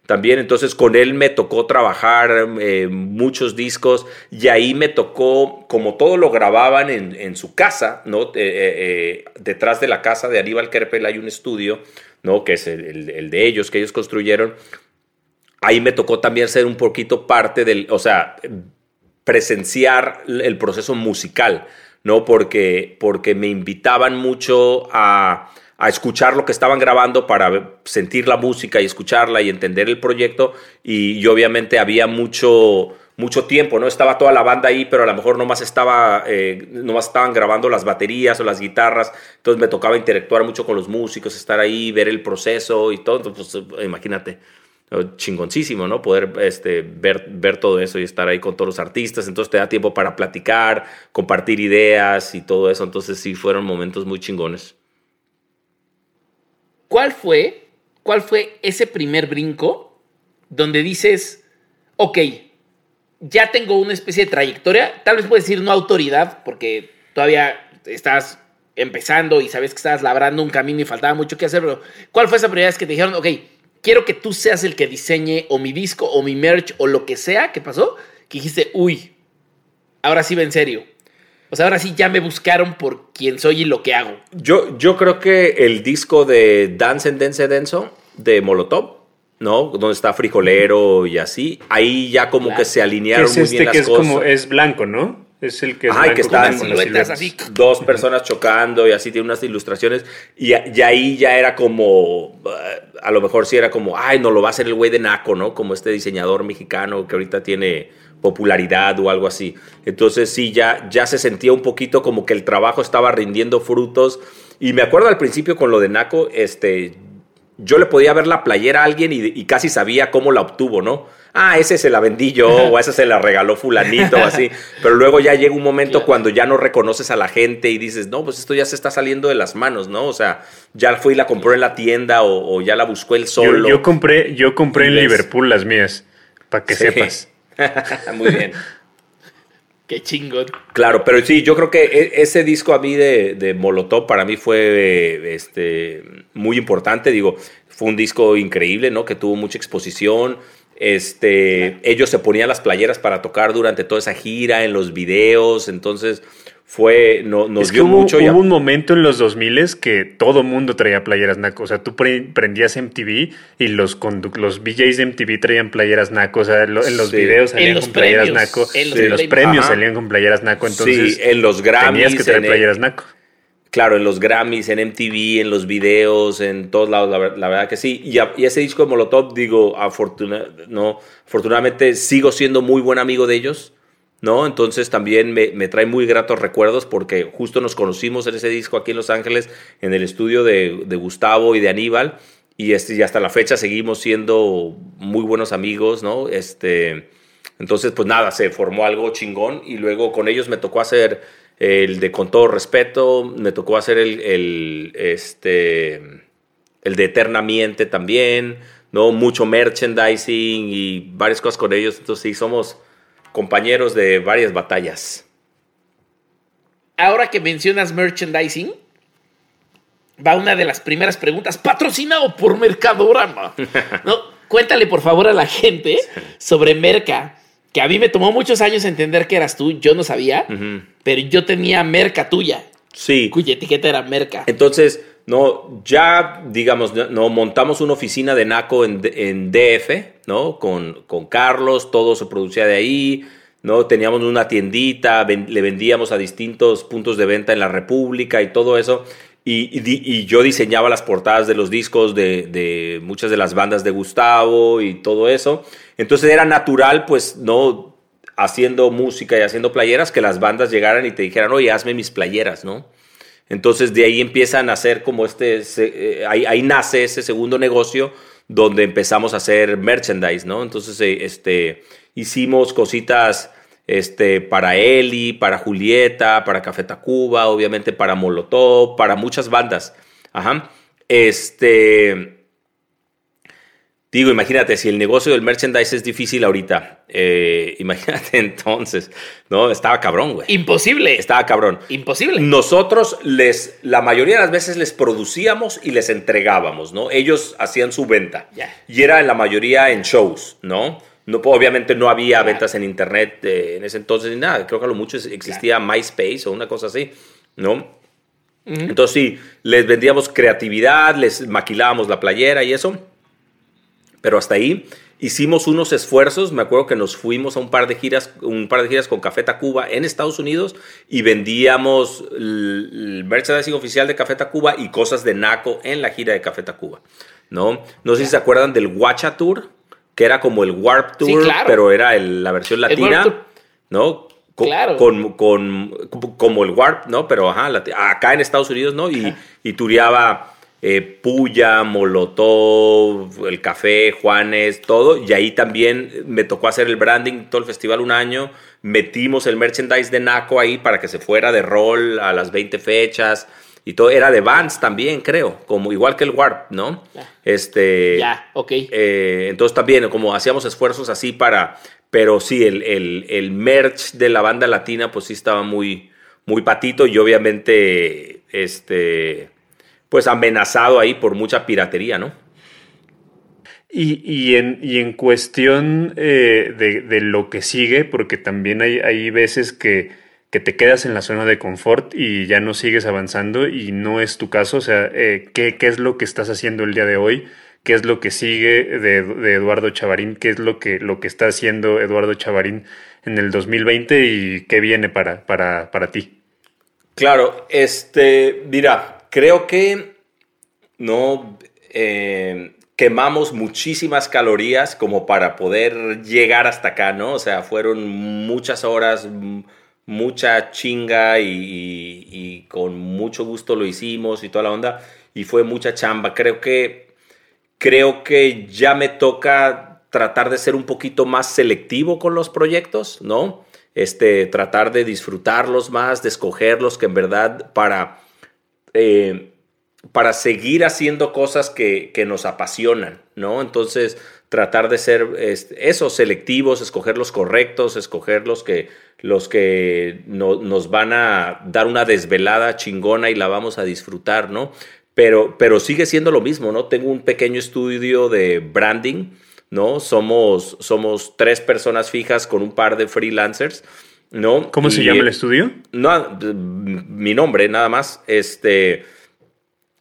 también, entonces con él me tocó trabajar eh, muchos discos y ahí me tocó, como todo lo grababan en, su casa, ¿no? Eh, eh, detrás de la casa de Aníbal Kerpel hay un estudio, ¿no? Que es el de ellos, que ellos construyeron ahí me tocó también ser un poquito parte del, o sea, presenciar el proceso musical, ¿no? Porque, porque me invitaban mucho a, escuchar lo que estaban grabando para sentir la música y escucharla y entender el proyecto. Y, obviamente había mucho, mucho tiempo, ¿no? Estaba toda la banda ahí, pero a lo mejor nomás, estaba, eh, nomás estaban grabando las baterías o las guitarras. Entonces me tocaba interactuar mucho con los músicos, estar ahí, ver el proceso y todo. Entonces, pues, imagínate chingoncísimo, ¿no? Poder este, ver, ver todo eso y estar ahí con todos los artistas. Entonces te da tiempo para platicar, compartir ideas y todo eso. Entonces sí, fueron momentos muy chingones. ¿Cuál fue, cuál fue ese primer brinco donde dices, ok, ya tengo una especie de trayectoria, tal vez puedes decir no autoridad, porque todavía estás empezando y sabes que estabas labrando un camino y faltaba mucho que hacer, pero ¿cuál fue esa primera vez que te dijeron, ok, quiero que tú seas el que diseñe o mi disco o mi merch o lo que sea que pasó? Que dijiste, uy, ahora sí va en serio. O sea, ahora sí ya me buscaron por quién soy y lo que hago. Yo, yo creo que el disco de Dance en Dense Denso de Molotov, ¿no? Donde está Frijolero y así, ahí ya como que se alinearon es muy este bien que las es cosas. como, es blanco, ¿no? Es el que es Ajá, y blanco que está en siluetas así. dos personas chocando y así tiene unas ilustraciones y, y ahí ya era como eh, a lo mejor sí era como ay no lo va a hacer el güey de Naco no como este diseñador mexicano que ahorita tiene popularidad o algo así entonces sí ya ya se sentía un poquito como que el trabajo estaba rindiendo frutos y me acuerdo al principio con lo de Naco este yo le podía ver la playera a alguien y, y casi sabía cómo la obtuvo, ¿no? Ah, ese se la vendí yo, o esa se la regaló fulanito, o así. <laughs> Pero luego ya llega un momento Claro. cuando ya no reconoces a la gente y dices, no, pues esto ya se está saliendo de las manos, ¿no? O sea, ya fue y la compró en la tienda o, o ya la buscó él solo. yo compré, yo compré en ves. Liverpool las mías, para que Sí. sepas. <laughs> Muy bien. <laughs> Qué chingón. Claro, pero sí, yo creo que e- ese disco a mí de, de Molotov para mí fue este, muy importante. Digo, fue un disco increíble, ¿no? Que tuvo mucha exposición. Este, ellos se ponían las playeras para tocar durante toda esa gira, en los videos. Entonces, fue, no, nos es que dio hubo, mucho. y a- hubo un momento en los 2000 que todo mundo traía playeras naco. O sea, tú pre- prendías MTV y los, los VJs de MTV traían playeras naco. O sea, lo- en los Sí. videos salían En los con playeras naco. en En los los, premios. Ajá. salían con playeras naco. Entonces, sí, en los Grammys. tenías que traer en el- playeras naco. Claro, en los Grammys, en MTV, en los videos, en todos lados, la, la verdad que sí. Y, a- y ese disco de Molotov, digo, afortuna- no, afortunadamente sigo siendo muy buen amigo de ellos, ¿no? Entonces también me, me trae muy gratos recuerdos porque justo nos conocimos en ese disco aquí en Los Ángeles, en el estudio de, de Gustavo y de Aníbal. Y, este, y hasta la fecha seguimos siendo muy buenos amigos, ¿no? Este, entonces, pues nada, se formó algo chingón y luego con ellos me tocó hacer el de Con todo respeto, me tocó hacer el, el, este, el de Eternamente también, ¿no? Mucho merchandising y varias cosas con ellos. Entonces, sí, somos compañeros de varias batallas. Ahora que mencionas merchandising, va una de las primeras preguntas, patrocinado por Mercadorama. No, <laughs> cuéntale por favor a la gente sobre Merca, que a mí me tomó muchos años entender que eras tú, yo no sabía, pero yo tenía Merca tuya, Sí. cuya etiqueta era Merca. Entonces, no, ya, digamos, no, no, montamos una oficina de NACO en, en DF, ¿no? Con, con Carlos, todo se producía de ahí, ¿no? Teníamos una tiendita, ven- le vendíamos a distintos puntos de venta en la República y todo eso. Y, yo diseñaba las portadas de los discos de, muchas de las bandas de Gustavo y todo eso. Entonces era natural, pues, ¿no? Haciendo música y haciendo playeras, que las bandas llegaran y te dijeran, oye, hazme mis playeras, ¿no? Entonces de ahí empiezan a hacer como este, eh, ahí, ahí nace ese segundo negocio donde empezamos a hacer merchandise, ¿no? Entonces eh, este, hicimos cositas este, para Eli, para Julieta, para Café Tacuba, obviamente para Molotov, para muchas bandas. Ajá. Este, Digo, imagínate, si el negocio del merchandise es difícil ahorita, eh, <laughs> imagínate entonces, ¿no? Estaba cabrón, güey. Imposible. Estaba cabrón. Imposible. Nosotros les, la mayoría de las veces les producíamos y les entregábamos, ¿no? Ellos hacían su venta. Ya. Y era en la mayoría en shows, ¿no? No obviamente no había ventas en internet eh, en ese entonces ni nada. Creo que a lo mucho existía MySpace o una cosa así, ¿no? Entonces sí, les vendíamos creatividad, les maquilábamos la playera y eso. Pero hasta ahí hicimos unos esfuerzos. Me acuerdo que nos fuimos a un par de giras, un par de giras con Café Tacuba en Estados Unidos y vendíamos el, el merchandising oficial de Café Tacuba y cosas de Naco en la gira de Café Tacuba. ¿no? No sé si se acuerdan del Guacha Tour, que era como el Warp Sí, Tour, claro. pero era el- la versión latina. ¿no? Co- Claro. Con, con- como el Warp, ¿no? Pero ajá, acá en Estados Unidos, ¿no? Y, y tureaba eh, Puya, Molotov, el Café, Juanes, todo. Y ahí también me tocó hacer el branding todo el festival un año. Metimos el merchandise de Naco ahí para que se fuera de rol a las 20 fechas. Y todo era de Vans también, creo, como igual que el Warp, ¿no? Ya. Este, Ya, ok. eh, entonces también, como hacíamos esfuerzos así para, pero sí, el, el, el merch de la banda latina, pues sí estaba muy, muy patito y obviamente este, pues amenazado ahí por mucha piratería, ¿no? Y, en, en, cuestión eh, de, lo que sigue, porque también hay, hay veces que, que, te quedas en la zona de confort y ya no sigues avanzando y no es tu caso, o sea, eh, ¿qué, ¿qué, es lo que estás haciendo el día de hoy? ¿Qué es lo que sigue de, Eduardo Chavarín? ¿Qué es lo que, lo que está haciendo Eduardo Chavarín en el 2020 y qué viene para, para, para ti? Claro, este, mira, creo que no... Eh, quemamos muchísimas calorías como para poder llegar hasta acá, ¿no? O sea, fueron muchas horas, mucha chinga y, con mucho gusto lo hicimos y toda la onda y fue mucha chamba. Creo que creo que ya me toca tratar de ser un poquito más selectivo con los proyectos, ¿no? Este, tratar de disfrutarlos más, de escogerlos que en verdad para eh, para seguir haciendo cosas que, nos apasionan, ¿no? Entonces, tratar de ser este, eso, selectivos, escoger los correctos, escoger los que, los que nos van a dar una desvelada chingona y la vamos a disfrutar, ¿no? Pero, pero sigue siendo lo mismo, ¿no? Tengo un pequeño estudio de branding, ¿no? Somos, somos tres personas fijas con un par de freelancers, ¿no? ¿Cómo se llama el estudio? No, mi nombre, nada más. Este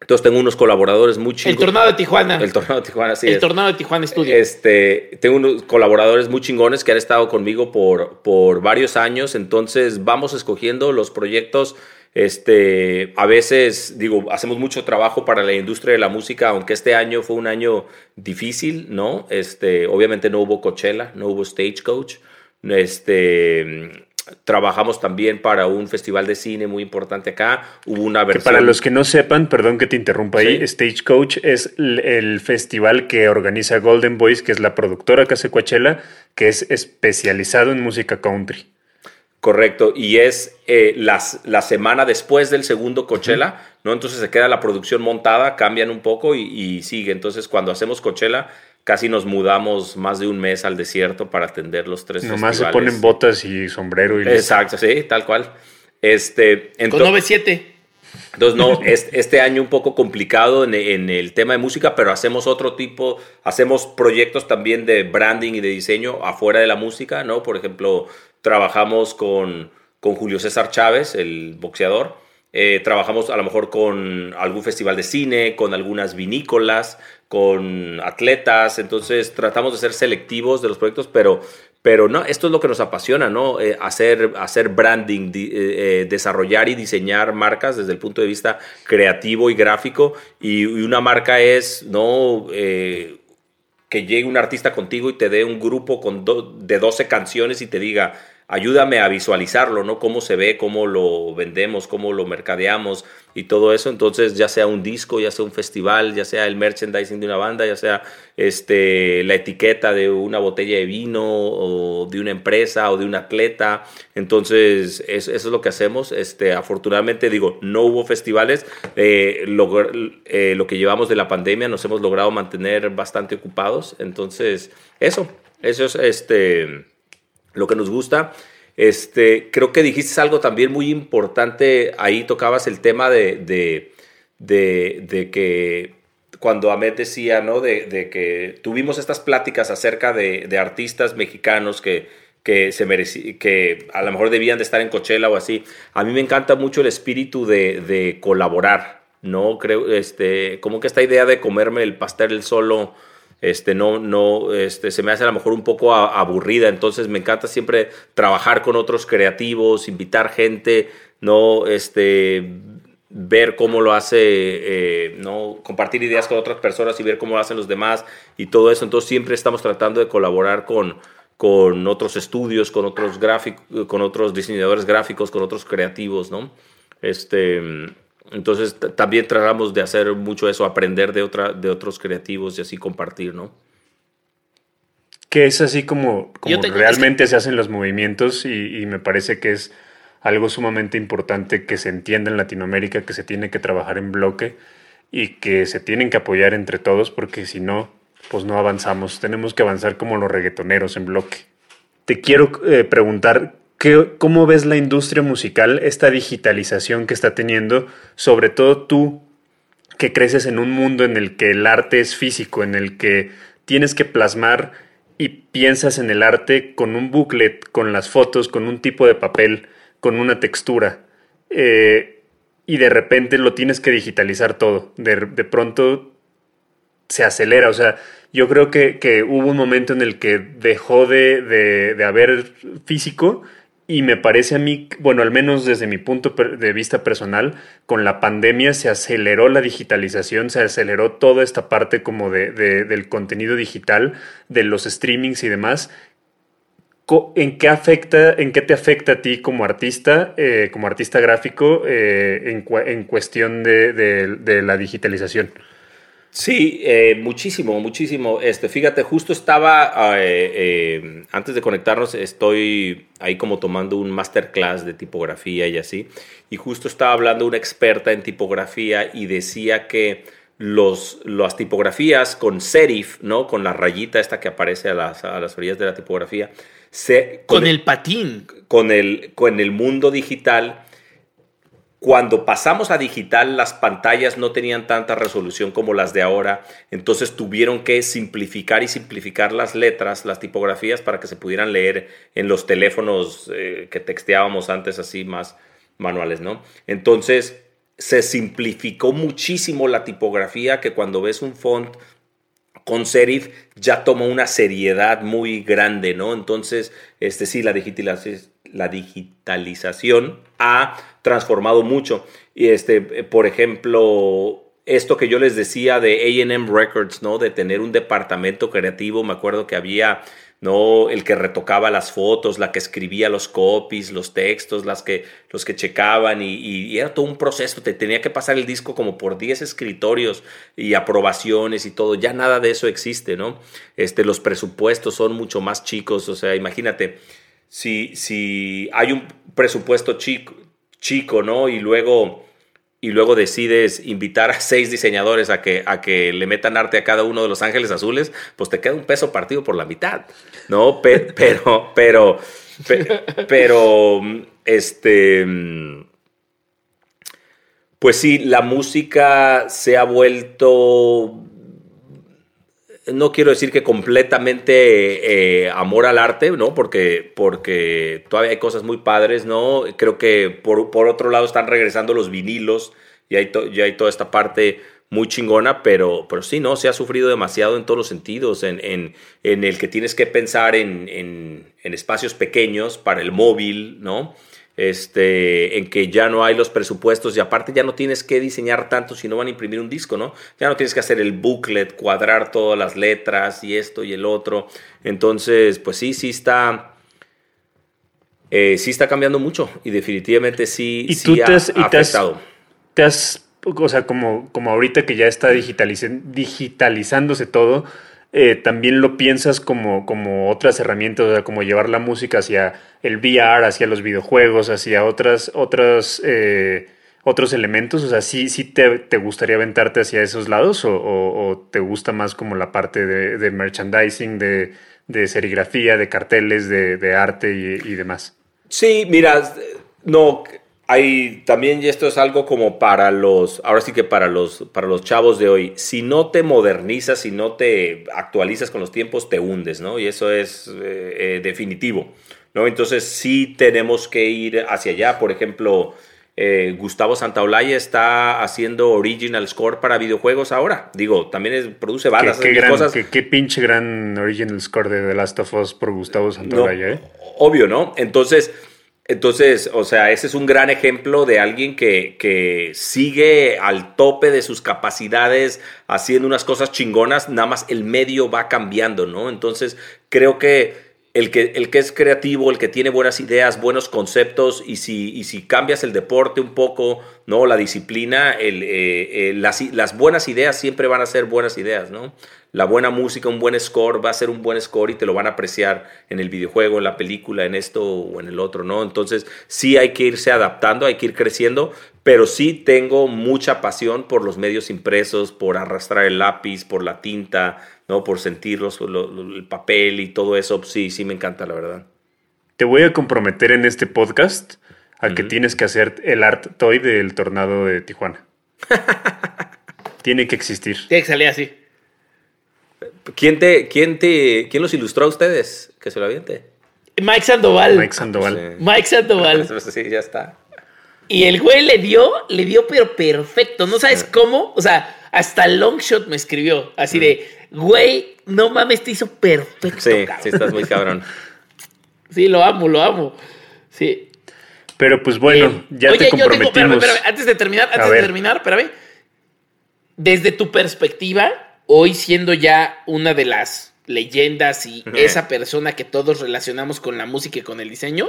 entonces tengo unos colaboradores muy chingones. El Tornado de Tijuana. El Tornado de Tijuana, sí. El Tornado de Tijuana Studio. Este, tengo unos colaboradores muy chingones que han estado conmigo por, por varios años. Entonces vamos escogiendo los proyectos. Este, a veces, digo, hacemos mucho trabajo para la industria de la música, aunque este año fue un año difícil, ¿no? Este, obviamente no hubo Coachella, no hubo Stagecoach. Este, Trabajamos también para un festival de cine muy importante acá. Hubo una versión. para los que no sepan, perdón que te interrumpa ahí, Stagecoach es el, festival que organiza Golden Voice, que es la productora que hace Coachella, que es especializado en música country. Correcto, y es eh, las, la semana después del segundo Coachella, ¿no? Entonces se queda la producción montada, cambian un poco y, y sigue. Entonces cuando hacemos Coachella casi nos mudamos más de un mes al desierto para atender los tres Nomás se ponen botas y sombrero. Y Exacto, sí, tal cual. Este, Con 9-7. Entonces, no, este año un poco complicado en, el tema de música, pero hacemos otro tipo, hacemos proyectos también de branding y de diseño afuera de la música, ¿no? Por ejemplo, trabajamos con, con Julio César Chávez, el boxeador, eh, trabajamos a lo mejor con algún festival de cine, con algunas vinícolas, con atletas, entonces tratamos de ser selectivos de los proyectos, pero, pero no, esto es lo que nos apasiona, ¿no? Eh, hacer, hacer branding, eh, desarrollar y diseñar marcas desde el punto de vista creativo y gráfico, y, una marca es, ¿no? que llegue un artista contigo y te dé un grupo con de 12 canciones y te diga, ayúdame a visualizarlo, ¿no? Cómo se ve, cómo lo vendemos, cómo lo mercadeamos y todo eso. Entonces, ya sea un disco, ya sea un festival, ya sea el merchandising de una banda, ya sea este, la etiqueta de una botella de vino o de una empresa o de un atleta. Entonces, eso, es lo que hacemos. Este, afortunadamente, digo, no hubo festivales. Eh, eh, lo que llevamos de la pandemia nos hemos logrado mantener bastante ocupados. Entonces, eso, eso es este lo que nos gusta. Este, creo que dijiste algo también muy importante, ahí tocabas el tema de, de, de, que cuando Ahmed decía, ¿no? De, que tuvimos estas pláticas acerca de, artistas mexicanos que, que, se que a lo mejor debían de estar en Coachella o así. A mí me encanta mucho el espíritu de, colaborar, ¿no? Creo, este, como que esta idea de comerme el pastel solo este, no, no, este, se me hace a lo mejor un poco aburrida, entonces me encanta siempre trabajar con otros creativos, invitar gente, no, este, ver cómo lo hace, eh, no, compartir ideas con otras personas y ver cómo lo hacen los demás y todo eso, entonces siempre estamos tratando de colaborar con, con otros estudios, con otros gráficos, con otros diseñadores gráficos, con otros creativos, ¿no? Este, entonces también tratamos de hacer mucho eso, aprender de, otra, de otros creativos y así compartir, ¿no? Que es así como, realmente se hacen los movimientos y, me parece que es algo sumamente importante que se entienda en Latinoamérica, que se tiene que trabajar en bloque y que se tienen que apoyar entre todos porque si no, pues no avanzamos. Tenemos que avanzar como los reggaetoneros en bloque. Te quiero eh, preguntar ¿cómo ves la industria musical, esta digitalización que está teniendo, sobre todo tú que creces en un mundo en el que el arte es físico, en el que tienes que plasmar y piensas en el arte con un booklet, con las fotos, con un tipo de papel, con una textura. Eh, y de repente lo tienes que digitalizar todo. De, pronto se acelera. O sea, yo creo que, hubo un momento en el que dejó de, de haber físico y me parece a mí, bueno, al menos desde mi punto de vista personal, con la pandemia se aceleró la digitalización, se aceleró toda esta parte como de, del contenido digital, de los streamings y demás. ¿En qué, afecta, ¿En qué te afecta a ti como artista, eh, como artista gráfico, eh, en, cuestión de la digitalización? Sí, eh, muchísimo, muchísimo. Este, fíjate, justo estaba, eh, eh, antes de conectarnos, estoy ahí como tomando un masterclass de tipografía y así, y justo estaba hablando una experta en tipografía y decía que los, las tipografías con serif, ¿no? Con la rayita esta que aparece a las, a las orillas de la tipografía. Se, con, el, patín. Con el, con el mundo digital cuando pasamos a digital, las pantallas no tenían tanta resolución como las de ahora, entonces tuvieron que simplificar y simplificar las letras, las tipografías, para que se pudieran leer en los teléfonos eh, que texteábamos antes así más manuales, ¿no? Entonces se simplificó muchísimo la tipografía que cuando ves un font con serif ya toma una seriedad muy grande, ¿no? Entonces, este sí, la digitalización la digitalización ha transformado mucho. Y este, por ejemplo, esto que yo les decía de AM Records, ¿no? De tener un departamento creativo, me acuerdo que había, ¿no? El que retocaba las fotos, la que escribía los copies, los textos, las que, los que checaban y, y era todo un proceso. Te tenía que pasar el disco como por 10 escritorios y aprobaciones y todo. Ya nada de eso existe, ¿no? Este, los presupuestos son mucho más chicos. O sea, imagínate, si, si hay un presupuesto chico, chico, ¿no? Y luego, y luego decides invitar a seis diseñadores a que, a que le metan arte a cada uno de los ángeles azules, pues te queda un peso partido por la mitad, ¿no? <laughs> pero, pero, pero, pero, este, pues sí, la música se ha vuelto no quiero decir que completamente eh, amor al arte, ¿no? Porque, porque todavía hay cosas muy padres, ¿no? Creo que por, por otro lado están regresando los vinilos y hay, ya hay toda esta parte muy chingona, pero, pero sí, ¿no? Se ha sufrido demasiado en todos los sentidos, en, en, en el que tienes que pensar en, en, espacios pequeños para el móvil, ¿no? Este, en que ya no hay los presupuestos y aparte ya no tienes que diseñar tanto si no van a imprimir un disco, ¿no? Ya no tienes que hacer el booklet, cuadrar todas las letras y esto y el otro. Entonces, pues sí, sí está... Eh, sí está cambiando mucho y definitivamente sí, sí ha, afectado. Te has, o sea, como, como ahorita que ya está digitalizándose todo, eh, también lo piensas como, como otras herramientas, como llevar la música hacia el VR, hacia los videojuegos, hacia otras, otras, eh, otros elementos. O sea, ¿sí, sí te, gustaría aventarte hacia esos lados o, te gusta más como la parte de, merchandising, de, serigrafía, de carteles, de, arte y, y demás? Sí, mira, no, hay también, y esto es algo como para los, ahora sí que para los, para los chavos de hoy, si no te modernizas, si no te actualizas con los tiempos, te hundes, ¿no? Y eso es eh, eh, definitivo, ¿no? Entonces sí tenemos que ir hacia allá. Por ejemplo, eh, Gustavo Santaolalla está haciendo original score para videojuegos ahora. Digo, también produce balas. Qué, cosas. Qué, pinche gran original score de The Last of Us por Gustavo Santaolalla, ¿eh? Obvio, ¿no? Entonces entonces, o sea, ese es un gran ejemplo de alguien que, que, sigue al tope de sus capacidades, haciendo unas cosas chingonas, nada más el medio va cambiando, ¿no? Entonces, creo que el que, el que es creativo, el que tiene buenas ideas, buenos conceptos, y si, y si cambias el deporte un poco, ¿no? La disciplina, el, eh, eh, las, las, buenas ideas siempre van a ser buenas ideas, ¿no? La buena música, un buen score, va a ser un buen score y te lo van a apreciar en el videojuego, en la película, en esto o en el otro, ¿no? Entonces, sí hay que irse adaptando, hay que ir creciendo, pero sí tengo mucha pasión por los medios impresos, por arrastrar el lápiz, por la tinta, ¿no? Por sentir el papel y todo eso, sí, sí me encanta, la verdad. te voy a comprometer en este podcast a que tienes que hacer el art toy del tornado de Tijuana. <laughs> Tiene que existir. Tiene que salir así. ¿Quién, te, quién, te, ¿Quién los ilustró a ustedes? Que se lo aviente. Mike Sandoval. Mike Sandoval. Mike Sandoval. <laughs> Sí, ya está. Y el güey le dio, le dio pero perfecto. ¿No sabes cómo? O sea, hasta Longshot me escribió. Así de, güey, no mames, te hizo perfecto. Sí, cabrón. sí, estás muy cabrón. <laughs> Sí, lo amo, lo amo. Sí. Pero pues bueno, Bien. ya Oye, te yo tengo, comprometimos. espérame, espérame, antes de terminar, antes de terminar, espérame. Desde tu perspectiva, hoy siendo ya una de las leyendas y esa persona que todos relacionamos con la música y con el diseño,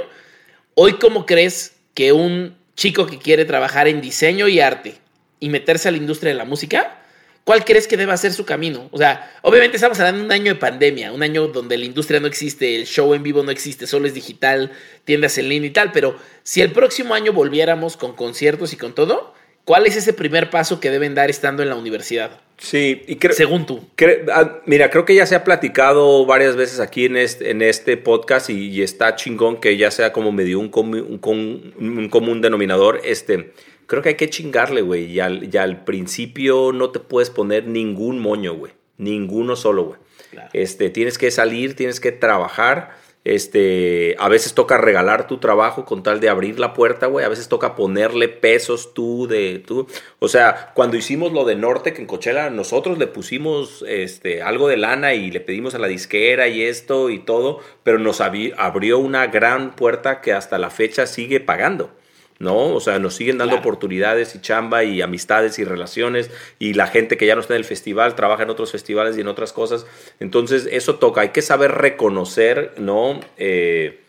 hoy cómo crees que un chico que quiere trabajar en diseño y arte y meterse a la industria de la música, ¿cuál crees que deba ser su camino? O sea, obviamente estamos hablando de un año de pandemia, un año donde la industria no existe, el show en vivo no existe, solo es digital, tiendas en línea y tal, pero si el próximo año volviéramos con conciertos y con todo, ¿cuál es ese primer paso que deben dar estando en la universidad? Sí, y creo, Según tú. Cre- ah, mira, creo que ya se ha platicado varias veces aquí en este, en este podcast y, y está chingón que ya sea como medio un, com- un común denominador. Este, creo que hay que chingarle, güey. Y al, y al principio no te puedes poner ningún moño, güey. Ninguno solo, güey. Claro. Este, tienes que salir, tienes que trabajar. Este, a veces toca regalar tu trabajo con tal de abrir la puerta, güey. A veces toca ponerle pesos tú de tú. O sea, cuando hicimos lo de Norte, que en Coachella, nosotros le pusimos este, algo de lana y le pedimos a la disquera y esto y todo, pero nos abrió una gran puerta que hasta la fecha sigue pagando. ¿No? O sea, nos siguen dando Claro. oportunidades y chamba y amistades y relaciones y la gente que ya no está en el festival trabaja en otros festivales y en otras cosas. Entonces, eso toca. Hay que saber reconocer, ¿no? Eh,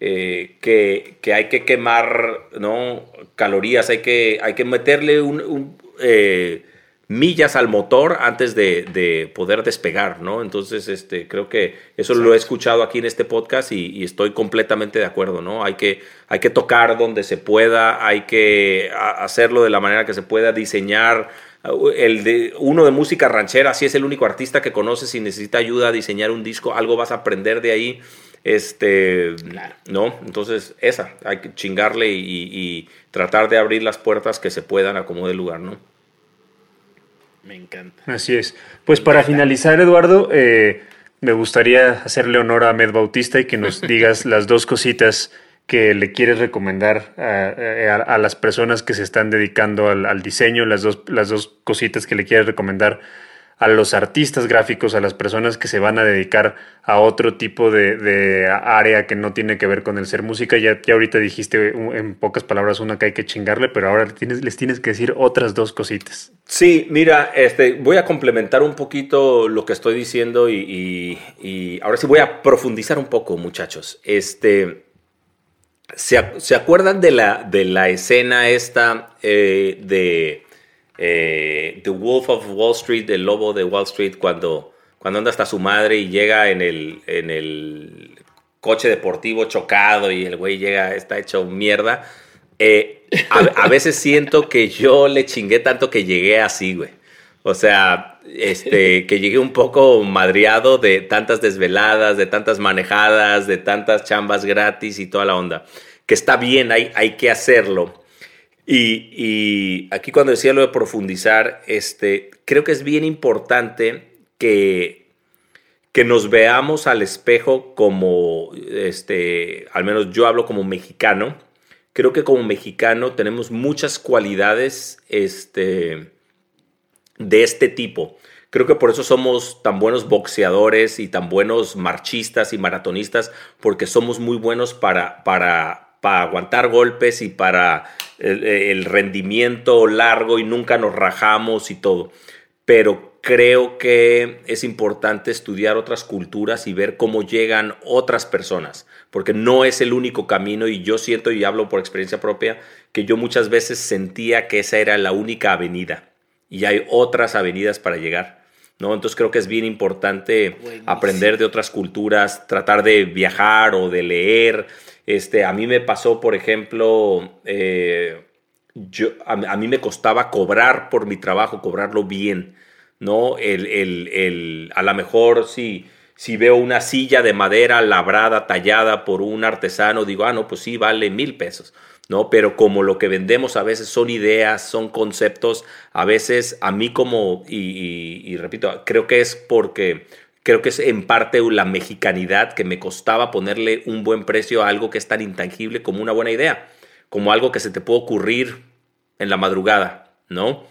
eh, que, que hay que quemar, ¿no? Calorías, hay que, hay que meterle un, un, eh, millas al motor antes de, de poder despegar, ¿no? Entonces, este, creo que eso lo he escuchado aquí en este podcast y, y estoy completamente de acuerdo, ¿no? Hay que, hay que tocar donde se pueda, hay que hacerlo de la manera que se pueda, diseñar. El de, uno de música ranchera, si es el único artista que conoces y necesita ayuda a diseñar un disco, algo vas a aprender de ahí. Este, Claro. ¿no? Entonces, esa, hay que chingarle y, y tratar de abrir las puertas que se puedan a como de lugar, ¿no? Me encanta. Así es. Pues para finalizar, Eduardo, eh, me gustaría hacerle honor a Med Bautista y que nos <laughs> digas las dos cositas que le quieres recomendar a, a- a las personas que se están dedicando al, al diseño, las dos, las dos cositas que le quieres recomendar a los artistas gráficos, a las personas que se van a dedicar a otro tipo de, de área que no tiene que ver con el ser música. Ya, ya ahorita dijiste en pocas palabras una que hay que chingarle, pero ahora les tienes que decir otras dos cositas. Sí, mira, este, voy a complementar un poquito lo que estoy diciendo y, y- ahora sí voy a profundizar un poco, muchachos. Este, ¿se, se acuerdan de la, de la escena esta eh, de eh, The Wolf of Wall Street, el lobo de Wall Street, cuando, cuando anda hasta su madre y llega en el, en el coche deportivo chocado y el güey llega, está hecho mierda? Eh, a, a veces siento que yo le chingué tanto que llegué así, güey. O sea, este, <laughs> que llegué un poco madreado de tantas desveladas, de tantas manejadas, de tantas chambas gratis y toda la onda. Que está bien, hay, hay que hacerlo. Y, aquí cuando decía lo de profundizar, este, creo que es bien importante que, que nos veamos al espejo como, este, al menos yo hablo como mexicano, creo que como mexicano tenemos muchas cualidades este, de este tipo. Creo que por eso somos tan buenos boxeadores y tan buenos marchistas y maratonistas, porque somos muy buenos para, para, para aguantar golpes y para el, el rendimiento largo y nunca nos rajamos y todo. Pero creo que es importante estudiar otras culturas y ver cómo llegan otras personas, porque no es el único camino y yo siento y hablo por experiencia propia que yo muchas veces sentía que esa era la única avenida y hay otras avenidas para llegar. ¿no? Entonces creo que es bien importante Buenísimo. aprender de otras culturas, tratar de viajar o de leer. Este, a mí me pasó, por ejemplo, eh, yo, a, a mí me costaba cobrar por mi trabajo, cobrarlo bien, ¿no? El, el, el, a lo mejor sí, Si veo una silla de madera labrada, tallada por un artesano, digo, ah, no, pues sí, vale mil pesos. ¿no? Pero como lo que vendemos a veces son ideas, son conceptos, a veces a mí como, y, repito, creo que es porque, creo que es en parte la mexicanidad que me costaba ponerle un buen precio a algo que es tan intangible como una buena idea, como algo que se te puede ocurrir en la madrugada, ¿no?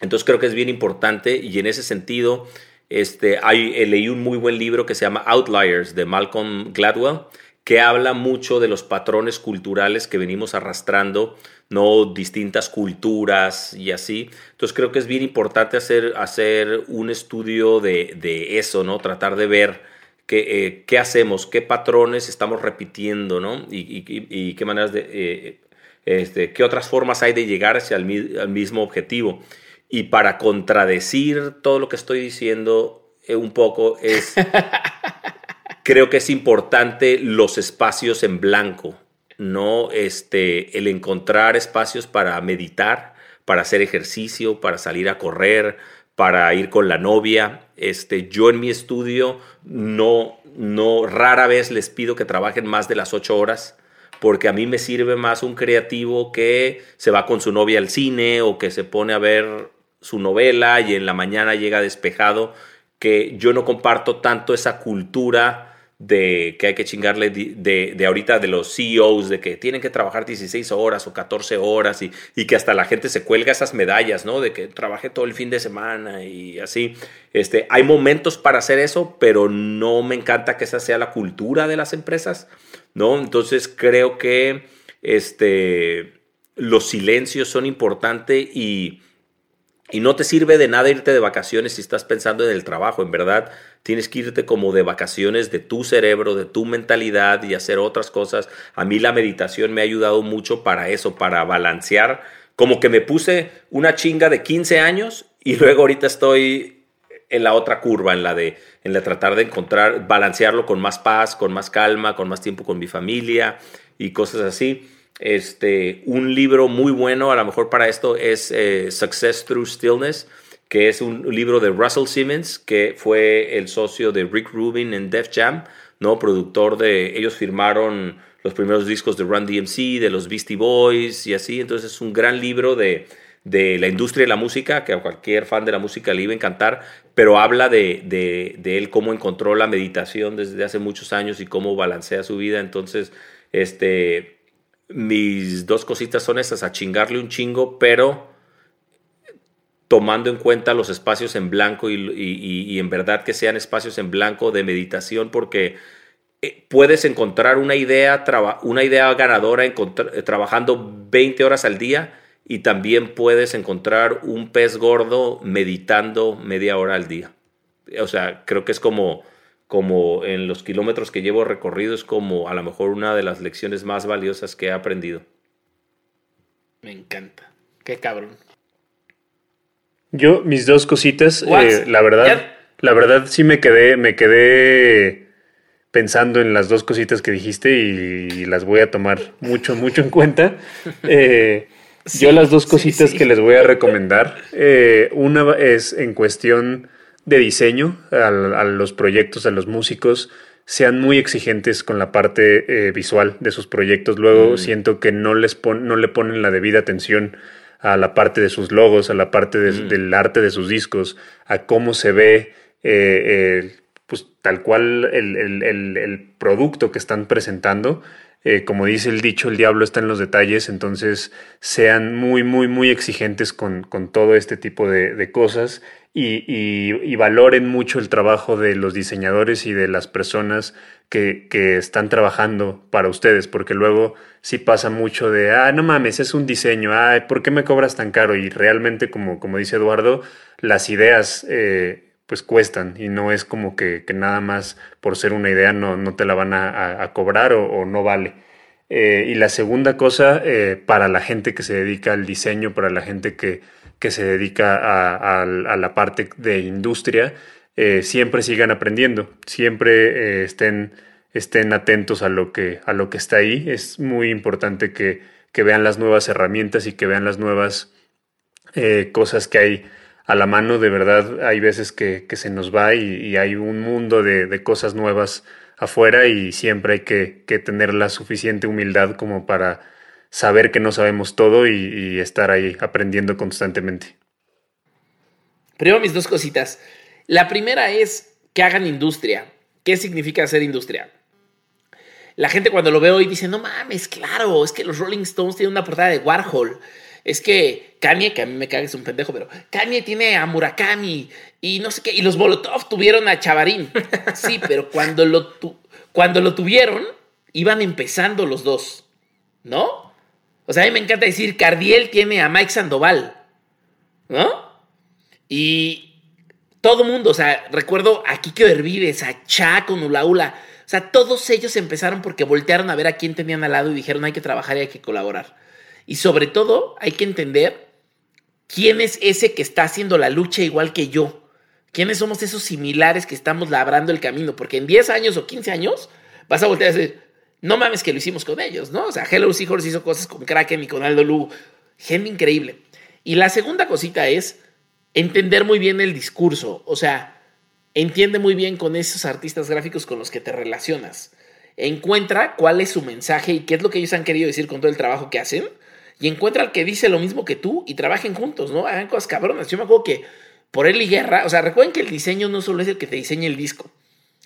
Entonces creo que es bien importante y en ese sentido, este, hay, eh, leí un muy buen libro que se llama Outliers de Malcolm Gladwell, que habla mucho de los patrones culturales que venimos arrastrando, no distintas culturas y así. Entonces creo que es bien importante hacer, hacer un estudio de, eso, ¿no? Tratar de ver qué, eh, qué, hacemos, qué patrones estamos repitiendo, ¿no? Y, qué maneras de... Eh, este, qué otras formas hay de llegar hacia el, al mismo objetivo. Y para contradecir todo lo que estoy diciendo eh, un poco es <laughs> creo que es importante los espacios en blanco, ¿no? Este, el encontrar espacios para meditar, para hacer ejercicio, para salir a correr, para ir con la novia. Este, yo en mi estudio no, no, rara vez les pido que trabajen más de las ocho horas porque a mí me sirve más un creativo que se va con su novia al cine o que se pone a ver su novela y en la mañana llega despejado, que yo no comparto tanto esa cultura de que hay que chingarle de, de, ahorita de los CEOs, de que tienen que trabajar 16 horas o 14 horas y, y, que hasta la gente se cuelga esas medallas, ¿no? De que trabajé todo el fin de semana y así. Este, hay momentos para hacer eso, pero no me encanta que esa sea la cultura de las empresas, ¿no? Entonces creo que este, los silencios son importantes y y no te sirve de nada irte de vacaciones si estás pensando en el trabajo, en verdad. Tienes que irte como de vacaciones de tu cerebro, de tu mentalidad y hacer otras cosas. A mí la meditación me ha ayudado mucho para eso, para balancear. Como que me puse una chinga de 15 años y <laughs> luego ahorita estoy en la otra curva, en la de en la tratar de encontrar, balancearlo con más paz, con más calma, con más tiempo con mi familia y cosas así. Este, un libro muy bueno, a lo mejor para esto, es eh, Success Through Stillness, que es un libro de Russell Simmons, que fue el socio de Rick Rubin en Def Jam, ¿no? productor de, ellos firmaron los primeros discos de Run DMC, de los Beastie Boys y así, entonces es un gran libro de, de la industria de la música, que a cualquier fan de la música le iba a encantar, pero habla de, de, él cómo encontró la meditación desde hace muchos años y cómo balancea su vida. Entonces, este, mis dos cositas son esas, a chingarle un chingo, pero tomando en cuenta los espacios en blanco y, en verdad que sean espacios en blanco de meditación, porque eh, puedes encontrar una idea, una idea ganadora eh, trabajando 20 horas al día y también puedes encontrar un pez gordo meditando media hora al día. O sea, creo que es como como en los kilómetros que llevo recorridos, como a lo mejor una de las lecciones más valiosas que he aprendido. Me encanta. Qué cabrón. Yo, mis dos cositas, eh, la verdad, la verdad sí me quedé, me quedé pensando en las dos cositas que dijiste y, las voy a tomar mucho, mucho en cuenta. <laughs> Eh, yo las dos cositas que les voy a recomendar, eh, una es en cuestión de diseño a, los proyectos, a los músicos, sean muy exigentes con la parte eh, visual de sus proyectos. Luego mm. siento que no, les no le ponen la debida atención a la parte de sus logos, a la parte mm. del arte de sus discos, a cómo se ve eh, pues tal cual el, producto que están presentando. Eh, como dice el dicho, el diablo está en los detalles, entonces sean muy, muy, muy exigentes con, con todo este tipo de, de cosas y, valoren mucho el trabajo de los diseñadores y de las personas que, están trabajando para ustedes, porque luego sí pasa mucho de, ah, no mames, es un diseño, ah, ¿por qué me cobras tan caro? Y realmente, como, como dice Eduardo, las ideas eh, pues cuestan y no es como que, nada más por ser una idea no, no te la van a, cobrar o, no vale. Eh, y la segunda cosa, eh, para la gente que se dedica al diseño, para la gente que, que se dedica a, la parte de industria, eh, siempre sigan aprendiendo, siempre estén, estén atentos a lo, que, a lo que está ahí. Es muy importante que, vean las nuevas herramientas y que vean las nuevas cosas que hay a la mano, de verdad hay veces que, se nos va y, hay un mundo de, cosas nuevas afuera y siempre hay que, que, tener la suficiente humildad como para saber que no sabemos todo y, y estar ahí aprendiendo constantemente. Primero mis dos cositas. La primera es que hagan industria. ¿Qué significa hacer industria? La gente cuando lo ve hoy dice, no mames, claro, es que los Rolling Stones tienen una portada de Warhol. Es que Kanye, que a mí me caga, es un pendejo, pero Kanye tiene a Murakami y no sé qué. Y los Molotov tuvieron a Chavarín. Sí, pero cuando lo, tu, cuando lo tuvieron, iban empezando los dos. ¿No? O sea, a mí me encanta decir, Cardiel tiene a Mike Sandoval. ¿No? Y todo mundo, o sea, recuerdo a Kike Hervides, a Chaco, Nulaula. O sea, todos ellos empezaron porque voltearon a ver a quién tenían al lado y dijeron hay que trabajar y hay que colaborar. Y sobre todo hay que entender quién es ese que está haciendo la lucha igual que yo. ¿Quiénes somos esos similares que estamos labrando el camino? Porque en 10 años o 15 años vas a voltear a decir, no mames que lo hicimos con ellos, ¿no? O sea, Hello Seahorse hizo cosas con Kraken y con Aldo Lu. Gente increíble. Y la segunda cosita es entender muy bien el discurso. O sea, entiende muy bien con esos artistas gráficos con los que te relacionas. Encuentra cuál es su mensaje y qué es lo que ellos han querido decir con todo el trabajo que hacen y encuentra al que dice lo mismo que tú y trabajen juntos, ¿no? Hagan cosas cabronas. Yo me acuerdo que por él y Guerra, o sea, recuerden que el diseño no solo es el que te diseña el disco.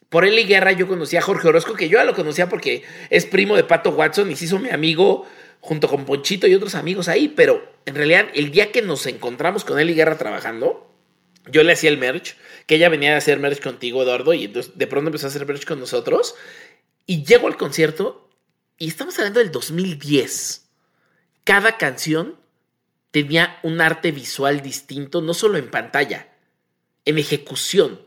Por él y Guerra yo conocí a Jorge Orozco, que yo ya lo conocía porque es primo de Pato Watson y se hizo mi amigo junto con Ponchito y otros amigos ahí, pero en realidad el día que nos encontramos con él y Guerra trabajando, yo le hacía el merch, que ella venía a hacer merch contigo, Eduardo, y entonces de pronto empezó a hacer merch con nosotros, y llego al concierto y estamos hablando del 2010 cada canción tenía un arte visual distinto, no solo en pantalla, en ejecución.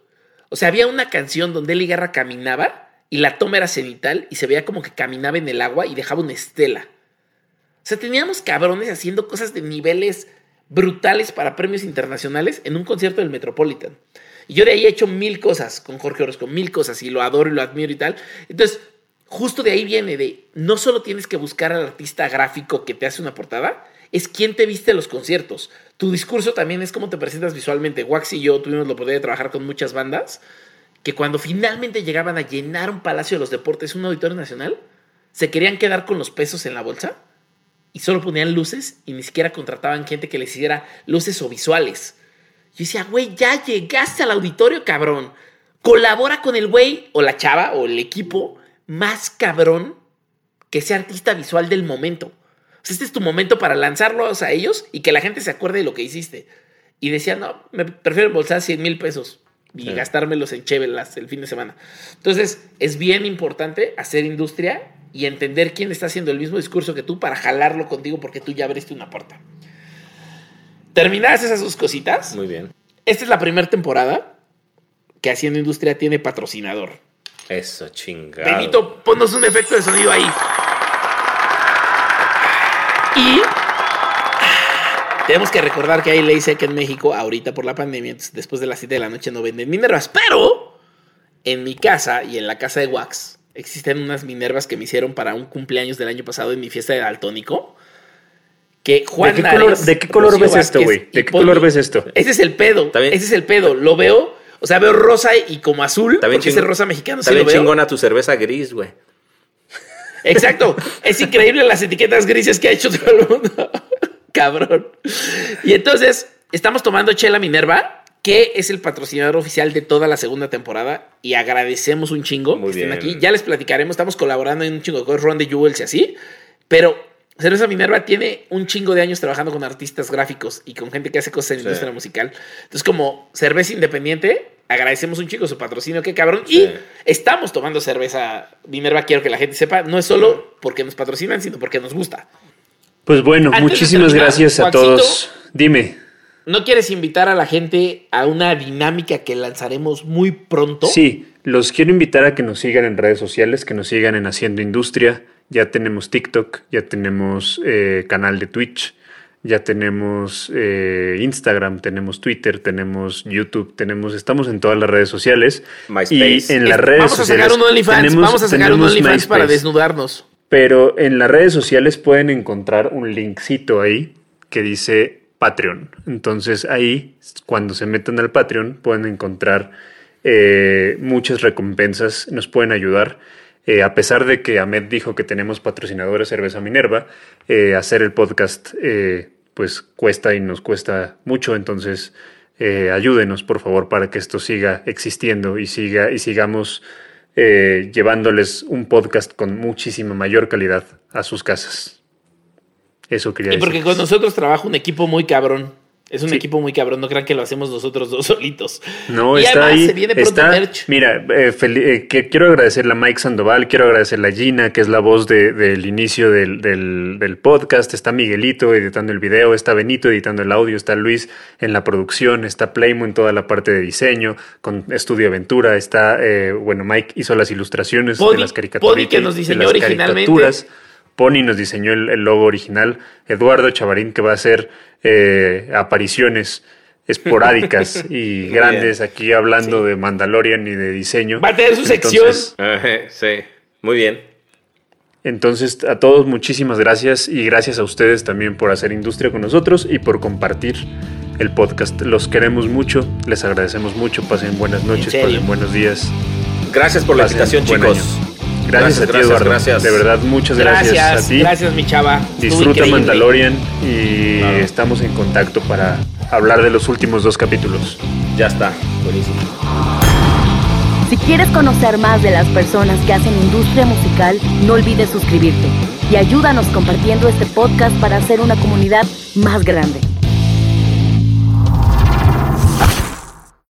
O sea, había una canción donde Eli Guerra caminaba y la toma era cenital y se veía como que caminaba en el agua y dejaba una estela. O sea, teníamos cabrones haciendo cosas de niveles brutales para premios internacionales en un concierto del Metropolitan. Y yo de ahí he hecho mil cosas con Jorge Orozco, mil cosas, y lo adoro y lo admiro y tal. Entonces, justo de ahí viene de no solo tienes que buscar al artista gráfico que te hace una portada, es quién te viste los conciertos. Tu discurso también es cómo te presentas visualmente. Wax y yo tuvimos la oportunidad de trabajar con muchas bandas que cuando finalmente llegaban a llenar un palacio de los deportes, un auditorio nacional, se querían quedar con los pesos en la bolsa y solo ponían luces y ni siquiera contrataban gente que les hiciera luces o visuales. Yo decía, güey, ya llegaste al auditorio, cabrón. Colabora con el güey o la chava o el equipo más cabrón que sea artista visual del momento. O sea, este es tu momento para lanzarlos a ellos y que la gente se acuerde de lo que hiciste. Y decía, no, me prefiero bolsar 100 mil pesos y sí. gastármelos en chevelas el fin de semana. Entonces, es bien importante hacer industria y entender quién está haciendo el mismo discurso que tú para jalarlo contigo porque tú ya abriste una puerta. Terminadas esas dos cositas. Muy bien. Esta es la primera temporada que Haciendo Industria tiene patrocinador. Eso, chingado. Benito, ponnos un efecto de sonido ahí. Y tenemos que recordar que hay ley seca en México ahorita por la pandemia. Entonces, después de las 7 de la noche no venden minervas. Pero en mi casa y en la casa de Wax existen unas minervas que me hicieron para un cumpleaños del año pasado en mi fiesta de Daltónico. Que Juan ¿De qué color, ¿de qué color ves esto, güey? ¿De qué color ves esto? Ese es el pedo. Ese es el pedo. Lo veo. O sea, veo rosa y como azul. Bien porque ese rosa mexicano. Está sí bien lo veo. chingona tu cerveza gris, güey. Exacto. es increíble las etiquetas grises que ha hecho todo el mundo. <laughs> Cabrón. Y entonces, estamos tomando Chela Minerva, que es el patrocinador oficial de toda la segunda temporada. Y agradecemos un chingo Muy que estén bien. aquí. Ya les platicaremos, estamos colaborando en un chingo de cosas, Ron de Jewels y así. Pero Cerveza Minerva tiene un chingo de años trabajando con artistas gráficos y con gente que hace cosas en la Sí. industria musical. Entonces, como cerveza independiente, agradecemos un chico su patrocinio, qué cabrón. Sí. Y estamos tomando cerveza Minerva, quiero que la gente sepa. No es solo porque nos patrocinan, sino porque nos gusta. Pues bueno, Antes muchísimas terminar, gracias a Juancito. todos. Dime. ¿No quieres invitar a la gente a una dinámica que lanzaremos muy pronto? Sí, los quiero invitar a que nos sigan en redes sociales, que nos sigan en Haciendo Industria. Ya tenemos TikTok, ya tenemos eh, canal de Twitch, ya tenemos eh, Instagram, tenemos Twitter, tenemos YouTube, tenemos, estamos en todas las redes sociales. MySpace. Y en Es- las redes vamos a sociales. sacar un OnlyFans, tenemos- vamos a sacar un OnlyFans para desnudarnos. Pero en las redes sociales pueden encontrar un linkcito ahí que dice Patreon. Entonces ahí, cuando se metan al Patreon, pueden encontrar eh, muchas recompensas, nos pueden ayudar. Eh, a pesar de que Ahmed dijo que tenemos patrocinadores Cerveza Minerva, eh, hacer el podcast pues cuesta y nos cuesta mucho, entonces ayúdenos por favor para que esto siga existiendo y siga y sigamos llevándoles un podcast con muchísima mayor calidad a sus casas. Eso quería decir. Y porque con nosotros trabaja un equipo muy cabrón. Es un equipo muy cabrón, no crean que lo hacemos nosotros dos <laughs> solitos. No, está ahí. Se viene pronto merch. Mira, eh, eh, que quiero agradecerle a Mike Sandoval, quiero agradecerle a Gina, que es la voz del inicio del, del, podcast. Está Miguelito editando el video, está Benito editando el audio, está Luis en la producción, está Playmo en toda la parte de diseño, con Estudio Aventura, está, eh, bueno, Mike hizo las ilustraciones de las caricaturas. que nos diseñó originalmente. Pony nos diseñó el, logo original, Eduardo Chavarín que va a hacer eh, apariciones esporádicas <laughs> y grandes aquí hablando de Mandalorian y de diseño. Va a tener su sección. sí, muy bien. Entonces, a todos muchísimas gracias y gracias a ustedes también por hacer industria con nosotros y por compartir el podcast. Los queremos mucho, les agradecemos mucho, pasen buenas noches, pasen buenos días. Gracias por la invitación, chicos. Gracias, a ti, Eduardo. Gracias. De verdad, muchas gracias, a ti. Gracias, mi chava. Disfruta Mandalorian y estamos en contacto para hablar de los últimos dos capítulos. Ya está, buenísimo. Si quieres conocer más de las personas que hacen industria musical, no olvides suscribirte y ayúdanos compartiendo este podcast para hacer una comunidad más grande.